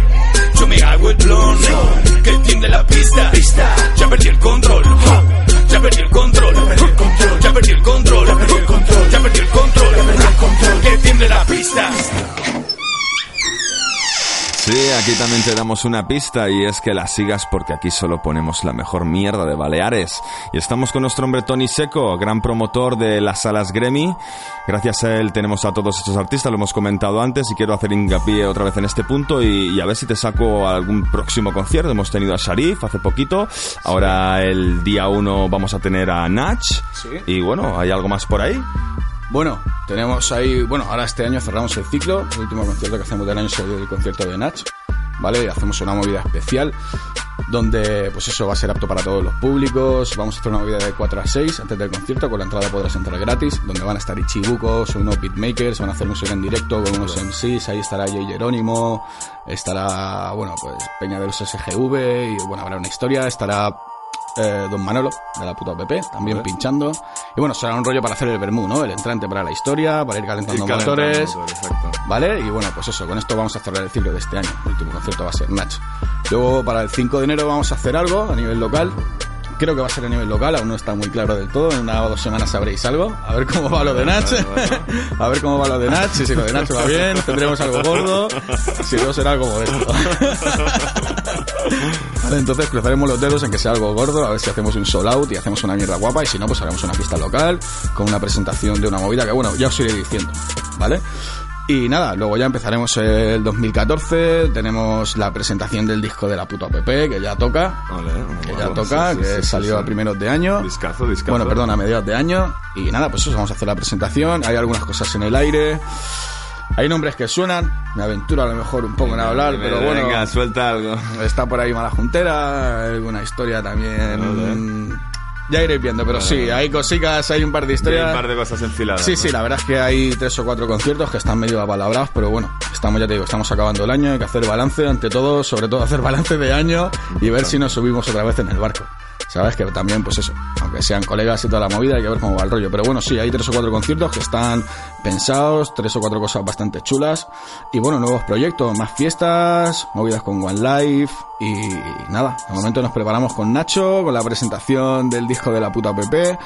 Yo me hago el blon. Que tiende la pista. Ya perdí el control. Ya perdí el control. Ya perdí el control. Ya perdí el control. Ya perdí el control. Que tiende la pista. Sí, aquí también te damos una pista y es que la sigas porque aquí solo ponemos la mejor mierda de Baleares. Y estamos con nuestro hombre Tony Seco, gran promotor de las salas Gremi. Gracias a él tenemos a todos estos artistas, lo hemos comentado antes y quiero hacer hincapié otra vez en este punto y, y a ver si te saco algún próximo concierto. Hemos tenido a Sharif hace poquito, ahora el día 1 vamos a tener a Nach Sí. y bueno, ¿hay algo más por ahí? Bueno, tenemos ahí, bueno, ahora este año cerramos el ciclo, el último concierto que hacemos del año es el concierto de Nach, ¿vale? Hacemos una movida especial donde, pues eso va a ser apto para todos los públicos, vamos a hacer una movida de 4 a 6 antes del concierto, con la entrada podrás entrar gratis, donde van a estar Ichibucos, unos beatmakers, van a hacer música en directo con unos MCs, ahí estará Jay Jerónimo, estará, bueno, pues Peña de los SGV, y bueno, habrá una historia, estará eh, Don Manolo, de la puta OPP, también Vale. pinchando. Y bueno, será un rollo para hacer el vermú, ¿no? El entrante para la historia, para ir calentando calentando motores. ¿Vale? Y bueno, pues eso, con esto vamos a cerrar el ciclo de este año. El último concierto va a ser Nach. Luego, para el 5 de enero vamos a hacer algo a nivel local. Creo que va a ser a nivel local, aún no está muy claro del todo. En una o dos semanas sabréis algo. A ver cómo va lo de Nach. [laughs] A ver cómo va lo de Nach. Si, si lo de Nach va bien, tendremos algo gordo. Si no, será algo modesto. [laughs] Entonces cruzaremos los dedos en que sea algo gordo, a ver si hacemos un sold out y hacemos una mierda guapa, y si no, pues haremos una fiesta local con una presentación de una movida que, bueno, ya os iré diciendo, ¿vale? Y nada, luego ya empezaremos el 2014, tenemos la presentación del disco de la puta app, que ya toca, que ya toca, que salió a primeros de año. Discazo, discazo. Bueno, perdón, a mediados de año. Y nada, pues eso, vamos a hacer la presentación. Hay algunas cosas en el aire. Hay nombres que suenan. Me aventuro a lo mejor un poco en hablar, Venga, pero bueno. Venga, suelta algo. Está por ahí Mala Juntera, alguna historia también. Ya iréis viendo, pero sí, hay cositas, hay un par de Hay historias. un par de cosas enfiladas. Sí, ¿no? sí, la verdad es que hay tres o cuatro conciertos que están medio apalabrados, pero bueno, estamos, ya te digo, estamos acabando el año, hay que hacer balance ante todo, sobre todo hacer balance de año y ver si nos subimos otra vez en el barco. Sabes que también, pues eso, aunque sean colegas y toda la movida, hay que ver cómo va el rollo. Pero bueno, sí, hay tres o cuatro conciertos que están pensados, tres o cuatro cosas bastante chulas. Y bueno, nuevos proyectos, más fiestas, movidas con One Life. Y nada, de momento nos preparamos con Nacho, con la presentación del disco de la puta PP.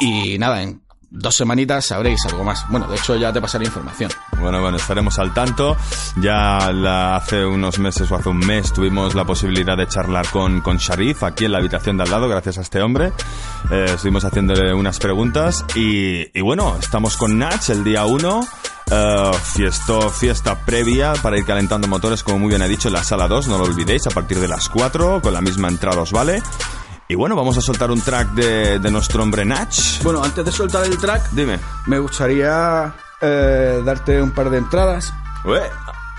Y nada, en dos semanitas sabréis algo más. Bueno, de hecho ya te pasaré información. Bueno, bueno, estaremos al tanto. Ya la- hace unos meses o hace un mes tuvimos la posibilidad de charlar con, con Sharif aquí en la habitación de al lado, gracias a este hombre. Eh, estuvimos haciéndole unas preguntas y, y bueno, estamos con Nach el día 1. Eh, fiesto, fiesta previa para ir calentando motores, como muy bien ha dicho, en la sala 2, no lo olvidéis, a partir de las 4, con la misma entrada os vale. Y bueno, vamos a soltar un track de, de nuestro hombre Nach. Bueno, antes de soltar el track, Dime. me gustaría eh, darte un par de entradas Ué,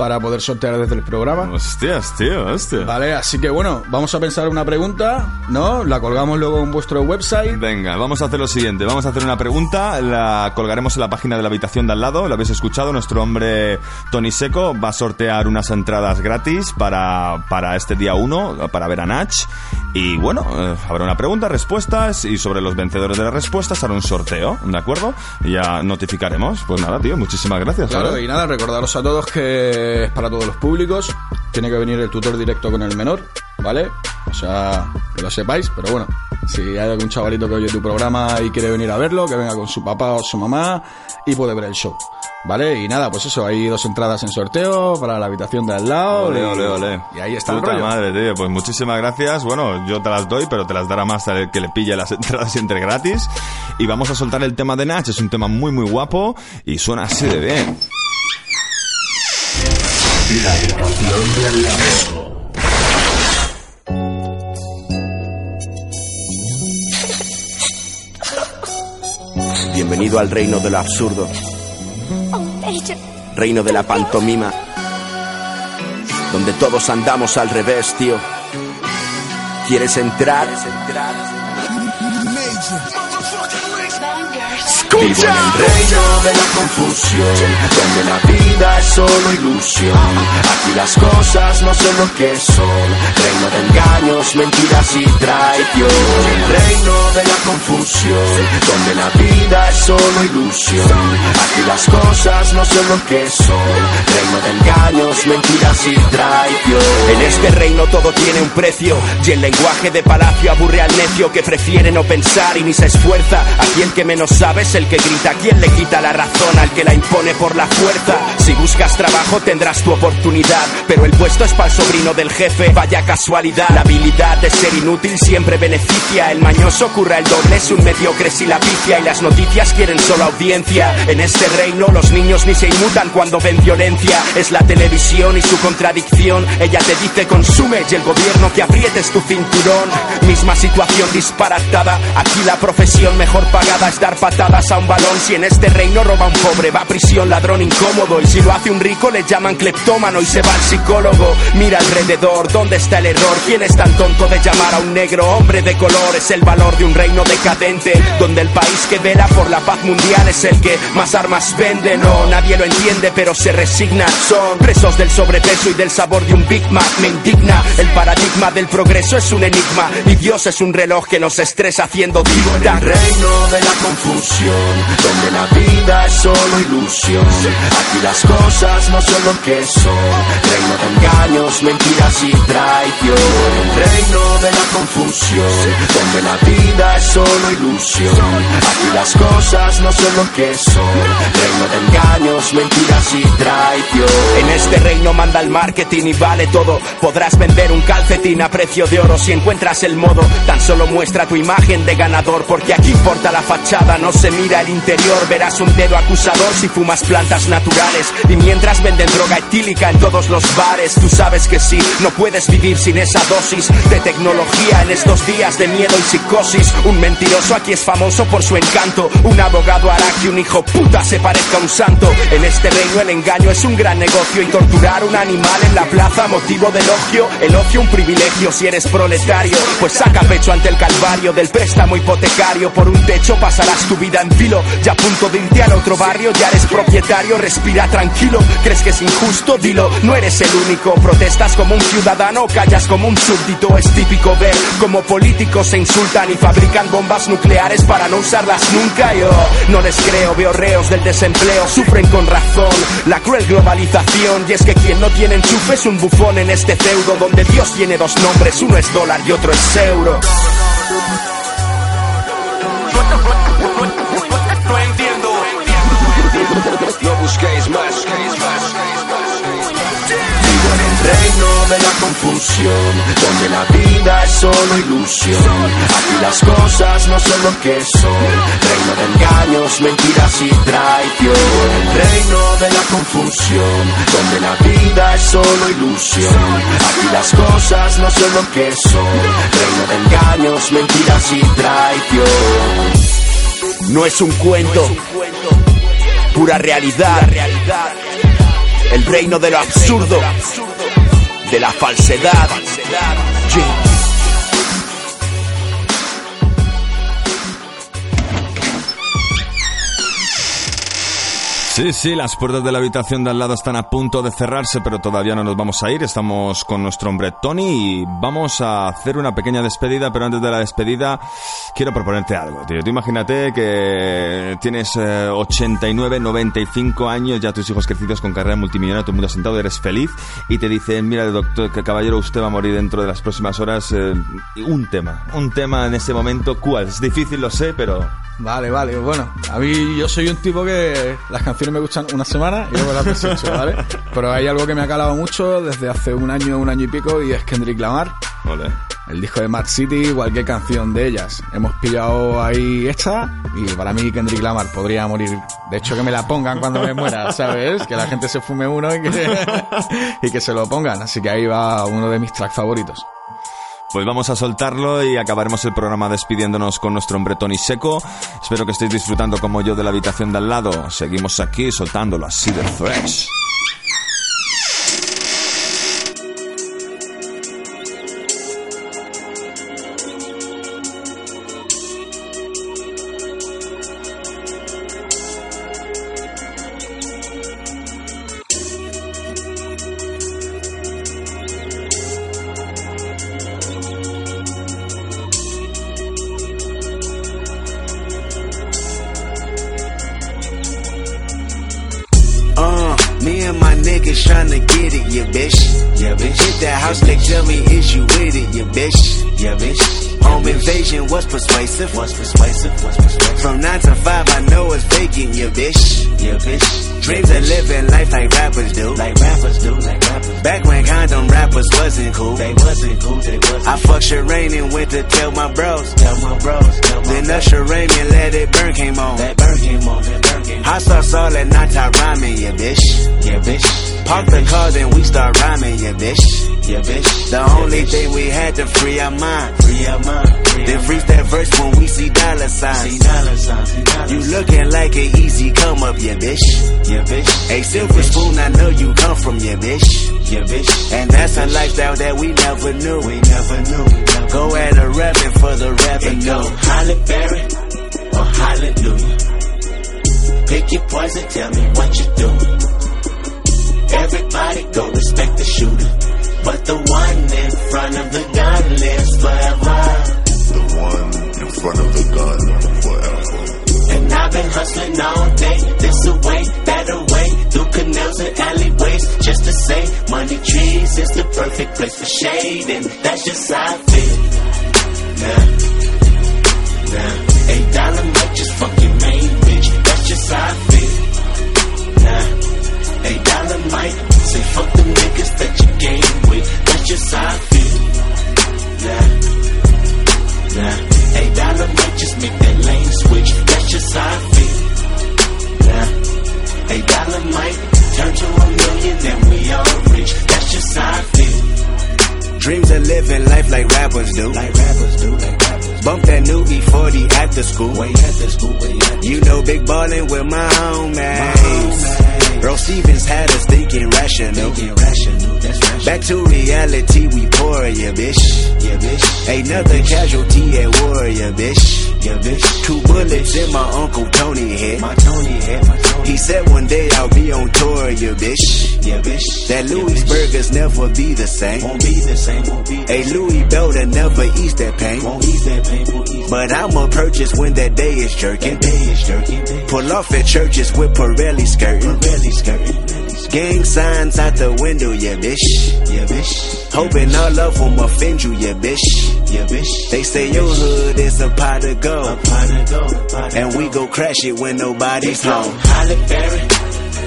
para poder sortear desde el programa. Hostias, tío, hostia. Vale, así que bueno, vamos a pensar una pregunta, ¿no? La colgamos luego en vuestro website. Venga, vamos a hacer lo siguiente. Vamos a hacer una pregunta, la colgaremos en la página de la habitación de al lado. Lo habéis escuchado, nuestro hombre Tony Seco va a sortear unas entradas gratis para, para este día 1, para ver a Nach. Y bueno, eh, habrá una pregunta, respuestas y sobre los vencedores de las respuestas hará un sorteo, ¿de acuerdo? Y ya notificaremos. Pues nada, tío, muchísimas gracias. Claro, y nada, recordaros a todos que es para todos los públicos. Tiene que venir el tutor directo con el menor, ¿vale? O sea, que lo sepáis, pero bueno, si hay algún chavalito que oye tu programa y quiere venir a verlo, que venga con su papá o su mamá y puede ver el show. ¿Vale? Y nada, pues eso, hay dos entradas en sorteo para la habitación de al lado. Ole, y, ole, ole. y ahí está el Puta rollo. madre, tío. Pues muchísimas gracias. Bueno, yo te las doy, pero te las dará más el que le pille las [laughs] entradas entre gratis. Y vamos a soltar el tema de Nach. Es un tema muy, muy guapo y suena así de bien. Bienvenido al reino de lo absurdo, reino de la pantomima, donde todos andamos al revés, tío. ¿Quieres entrar? Vivo en el reino de la confusión, donde la vida es solo ilusión. Aquí las cosas no son lo que son, reino de engaños, mentiras y traición. El reino de la confusión, donde la vida es solo ilusión. Aquí las cosas no son lo que son, reino de engaños, mentiras y traición. En este reino todo tiene un precio, y el lenguaje de palacio aburre al necio que prefiere no pensar y ni se esfuerza. Aquí el que menos sabe es el que grita, quien le quita la razón al que la impone por la fuerza. Si buscas trabajo tendrás tu oportunidad, pero el puesto es para el sobrino del jefe, vaya casualidad. La habilidad de ser inútil siempre beneficia, el mañoso curra el doble, es un mediocre si la pifia y las noticias quieren solo audiencia. En este reino los niños ni se inmutan cuando ven violencia, es la televisión y su contradicción. Ella te dice consume y el gobierno que aprietes tu cinturón. Misma situación disparatada, aquí la profesión mejor pagada es dar patadas a un balón. Si en este reino roba un pobre, va a prisión, ladrón incómodo. Y si lo hace un rico, le llaman cleptómano y se va al psicólogo. Mira alrededor, ¿dónde está el error? ¿Quién es tan tonto de llamar a un negro hombre de color? Es el valor de un reino decadente, donde el país que vela por la paz mundial es el que más armas vende. No, nadie lo entiende, pero se resigna. Son presos del sobrepeso y del sabor de un Big Mac. Me indigna, el paradigma del progreso es un enigma. Y Dios es un reloj que nos estresa haciendo dicta. reino de la confusión, donde la vida es solo ilusión. Aquí las cosas no son lo que son. Reino de engaños, mentiras y traición. Reino de la confusión, donde la vida es solo ilusión. Aquí las cosas no son lo que son. Reino de engaños, mentiras y traición. En este reino manda el marketing y vale todo. Podrás vender un calcetín a precio de oro si encuentras el modo. Tan solo muestra tu imagen de ganador, porque aquí importa la fachada, no se mira el interior. Verás un dedo acusador si fumas plantas naturales. Y mientras venden droga etílica en todos los bares, tú sabes que sí, no puedes vivir sin esa dosis de tecnología en estos días de miedo y psicosis. Un mentiroso aquí es famoso por su encanto. Un abogado hará que un hijo puta se parezca a un santo. En este reino el engaño es un gran negocio y torturar un animal en la plaza motivo de elogio. El ocio un privilegio si eres proletario, pues saca pecho ante el calvario del préstamo hipotecario. Por un techo pasarás tu vida en filo, ya a punto de irte al otro barrio, ya eres propietario, respira tranquilo. ¿Crees que es injusto? Dilo, no eres el único. Protestas como un ciudadano, callas como un súbdito. Es típico ver como políticos se insultan y fabrican bombas nucleares para no usarlas nunca. Yo no les creo, veo reos del desempleo, sufren con razón la cruel globalización. Y es que quien no tiene enchufe es un bufón en este feudo donde Dios tiene dos nombres, uno es dólar y otro es euro. [laughs] No busquéis más. Vivo en el reino de la confusión, donde la vida es solo ilusión. Aquí las cosas no son lo que son. Reino de engaños, mentiras y traición. El reino de la confusión, donde la vida es solo ilusión. Aquí las cosas no son lo que son. Reino de engaños, mentiras y traición. No es un cuento, pura realidad. El reino de lo absurdo, de la falsedad. Yeah. Sí, sí, las puertas de la habitación de al lado están a punto de cerrarse, pero todavía no nos vamos a ir. Estamos con nuestro hombre Tony y vamos a hacer una pequeña despedida, pero antes de la despedida quiero proponerte algo, tío. Tú imagínate que tienes 89, 95 años, ya tus hijos crecidos con carrera multimillonaria, todo el mundo sentado, eres feliz y te dicen, mira, doctor, que caballero, usted va a morir dentro de las próximas horas. Eh, un tema, un tema en ese momento, ¿cuál? Es difícil, lo sé, pero Vale, vale. Bueno, a mí yo soy un tipo que las canciones me gustan una semana y luego las desecho, ¿vale? Pero hay algo que me ha calado mucho desde hace un año, un año y pico y es Kendrick Lamar. Vale. El disco de Mad City, cualquier canción de ellas. Hemos pillado ahí esta y para mí Kendrick Lamar podría morir. De hecho, que me la pongan cuando me muera, ¿sabes? Que la gente se fume uno y que, [laughs] y que se lo pongan. Así que ahí va uno de mis tracks favoritos. Pues vamos a soltarlo y acabaremos el programa despidiéndonos con nuestro hombre Tony Seco. Espero que estéis disfrutando como yo de la habitación de al lado. Seguimos aquí soltándolo así de fresh. House, they tell me, is you with it, yeah, bitch. Yeah, bitch. Home invasion persuasive. Was persuasive. Was persuasive. From 9 to 5, I know it's vacant, yeah, bitch. Yeah, bitch. Dreams of living life like rappers do. Like rappers do, like rappers. Back when condom rappers wasn't cool. They wasn't cool, they wasn't I fucked Shireen and went to tell my bros. Tell my bros, tell my Then Usher Raymond let it burn came on. That burn came on, that burn came on. Hot sauce all that night I rhyming, yeah, bitch. Yeah, bitch. Park the car, then we start rhyming, yeah, bitch. Yeah, bitch. The only thing we had to free our mind. Free our mind. Free Then freeze that verse when we see dollar signs. See dollar signs. See dollar you looking like an easy come up, yeah, bitch. Yeah, bitch. A silver spoon, I know you come from, yeah, bitch. Yeah, bitch. And that's a lifestyle that we never knew. We never knew. Go at a revenue for the revenue. Go Holly Berry or Hallelujah. Pick your poison, tell me what you doing. Everybody go respect the shooter. But the one in front of the gun lives forever. The one in front of the gun forever. And I've been hustling all day, this a way, that way through canals and alleyways, just to say, money trees is the perfect place for shade, and that's just how I feel. Nah, nah, eight dollar might just fuck your main bitch, that's just how I feel. Nah, eight dollar might say fuck the niggas that you game with, that's just how I feel. Nah. Nah, eight dollar might just make that lane switch. That's just how I feel. Nah, eight dollar might turn to a million and we all rich. That's just how I feel. Dreams of living life like rappers do. Like rappers do, like rappers. Bump that new E40 after school. Way after school, way after You know, big ballin' with my homies. Bro Stevens had us thinking rational. Thinking rational, rational. Back to reality, we pour, yeah, bitch. Yeah, bitch. Ain't nothing casualty at war, yeah, bitch. Yeah, bitch. Two bullets in my Uncle Tony head. My Tony head, my Tony He said one day I'll be on tour, yeah, bitch. Yeah, bitch. That Louis burgers never be the same. Won't be the same, won't be the A Louis Belder never ease that pain. Won't ease that pain, won't ease But I'ma purchase when that day is jerking. That day is jerking. Pull off at churches with Pirelli skirting. Pirelli skirting. Gang signs out the window, yeah, bitch. Yeah, bitch. Hoping all of them offend you, yeah, bitch. Yeah, bitch. They say your hood is a pot of gold. A pot of gold. And we go crash it when nobody's home. Holly Berry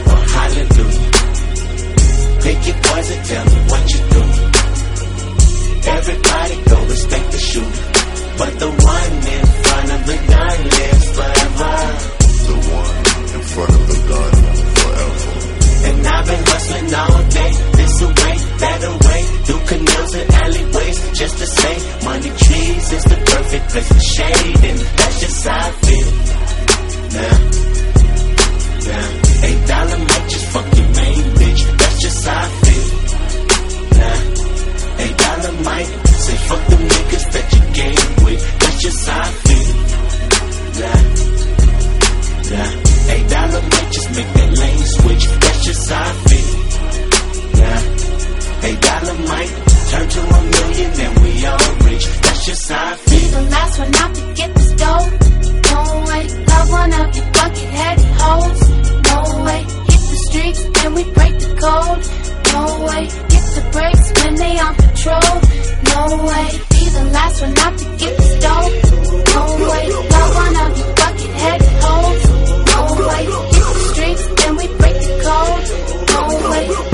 or Hallelujah. Pick your poison, tell me what you do. Everybody go respect the shooter. But the one in front of the gun lives forever. The one in front of the gun forever. And I've been hustling all day. This way, that way, Through canals and alleyways. Just to say, money trees is the perfect place for shade. And that's just how I feel. Now, now. Eight dollar might just fuck your main bitch. That's just how I feel. Nah, eight dollar might say fuck the niggas that you game with. That's just how I feel. Nah, nah. Eight dollar might just make that lane switch purchase I feel. Yeah, they might Turn to a million then we all rich. That's just how I feel. Be the last one out to get this dough. No way, love one of your bucket headed hoes. No way, hit the streets and we break the code. No way, get the breaks when they on patrol. No way, be the last one out to get this dough. No way, love one of your No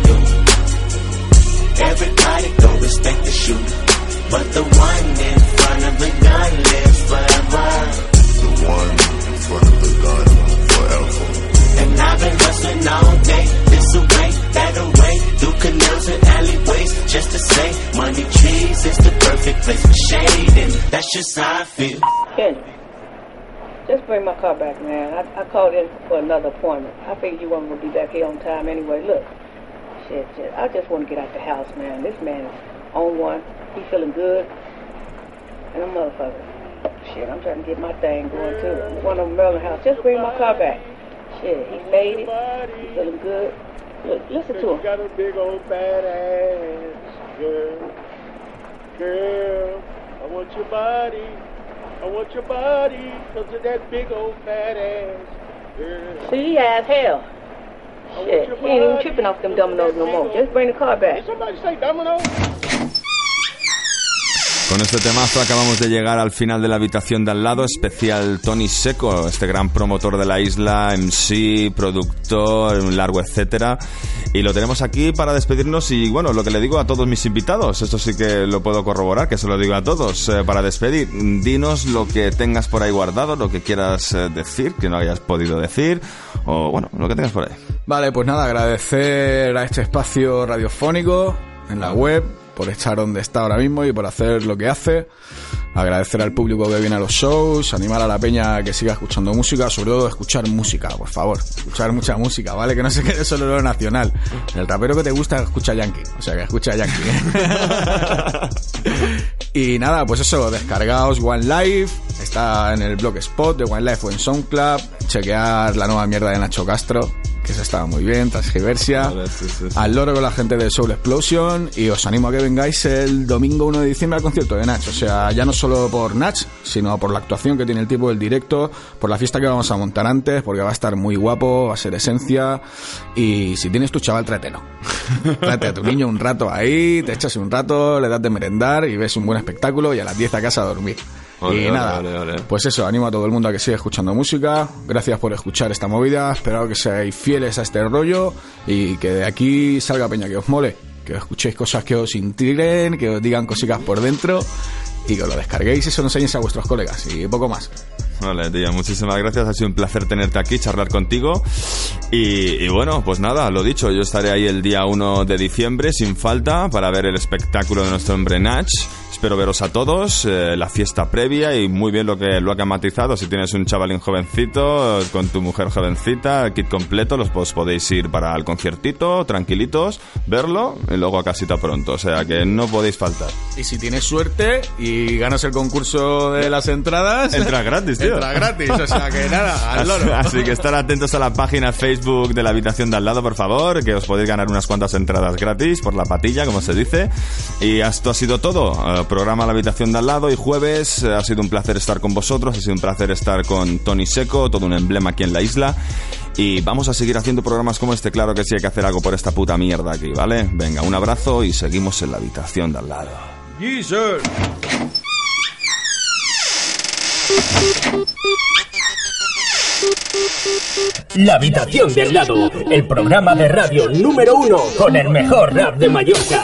Everybody don't respect the shooter, but the one in front of the gun lives forever. The one in front of the gun forever. And I've been hustling all day, this away, that away, through canals and alleyways, just to say, money trees is the perfect place for shade, and that's just how I feel. Henry, just bring my car back, man. I, I called in for another appointment. I figured you weren't going to be back here on time anyway. Look, shit, shit. I just want to get out the house, man. This man is on one. He feeling good. And a motherfucker. Shit, I'm trying to get my thing going too. One of them Merlin house. Just bring my car back. Shit, he made it. He feeling good. Look, listen to him. got a big old bad ass, girl. Girl, I want your body. I want your body because of that big old fat ass, girl. See, he has hell. Shit, he ain't even tripping off them dominoes no more. Just bring the car back. Did somebody say domino? Con este temazo acabamos de llegar al final de la habitación de al lado, especial Tony Seco, este gran promotor de la isla, MC, productor, largo etcétera. Y lo tenemos aquí para despedirnos y bueno, lo que le digo a todos mis invitados, esto sí que lo puedo corroborar, que se lo digo a todos, eh, para despedir, dinos lo que tengas por ahí guardado, lo que quieras eh, decir, que no hayas podido decir, o bueno, lo que tengas por ahí. Vale, pues nada, agradecer a este espacio radiofónico en la web por estar donde está ahora mismo y por hacer lo que hace. Agradecer al público que viene a los shows, animar a la peña a que siga escuchando música, sobre todo escuchar música, por favor. Escuchar mucha música, ¿vale? Que no se quede solo lo nacional. El rapero que te gusta escucha Yankee, o sea que escucha Yankee. [laughs] y nada, pues eso, descargaos One Life, está en el blogspot de One Life o en SoundCloud, chequear la nueva mierda de Nacho Castro, que se estaba muy bien, transgiversia, al loro con la gente de Soul Explosion. Y os animo a que vengáis el domingo 1 de diciembre al concierto de Nach, o sea, ya no solo por Nach, sino por la actuación que tiene el tipo del directo, por la fiesta que vamos a montar antes, porque va a estar muy guapo, va a ser esencia. Y si tienes tu chaval, tráetelo. [laughs] Tráete a tu niño un rato ahí, te echas un rato, le das de merendar y ves un buen espectáculo y a las 10 a casa a dormir. Y nada, pues eso, animo a todo el mundo a que siga escuchando música. Gracias por escuchar esta movida. Espero que seáis fieles a este rollo y que de aquí salga peña que os mole. Que escuchéis cosas que os intriguen, que os digan cositas por dentro y que os lo descarguéis y se lo enseñéis a vuestros colegas y poco más. Vale, tío, muchísimas gracias. Ha sido un placer tenerte aquí, charlar contigo. Y, y bueno, pues nada, lo dicho, yo estaré ahí el día 1 de diciembre sin falta para ver el espectáculo de nuestro hombre Nach. Espero veros a todos, eh, la fiesta previa y muy bien lo que lo ha matizado. Si tienes un chavalín jovencito, eh, con tu mujer jovencita, el kit completo, los os podéis ir para el conciertito, tranquilitos, verlo y luego a casita pronto. O sea que no podéis faltar. Y si tienes suerte y ganas el concurso de las entradas, Entra gratis, tío. Entra gratis, o sea que nada, al loro. [laughs] Así que estar atentos a la página Facebook de la habitación de al lado, por favor, que os podéis ganar unas cuantas entradas gratis por la patilla, como se dice. Y esto ha sido todo. Programa La habitación de al lado y jueves. eh, ha sido un placer estar con vosotros, ha sido un placer estar con Tony Seco, todo un emblema aquí en la isla. Y vamos a seguir haciendo programas como este, claro que sí hay que hacer algo por esta puta mierda aquí, ¿vale? Venga, un abrazo y seguimos en la habitación de al lado. Jesus. La habitación del lado, el programa de radio número uno con el mejor rap de Mallorca.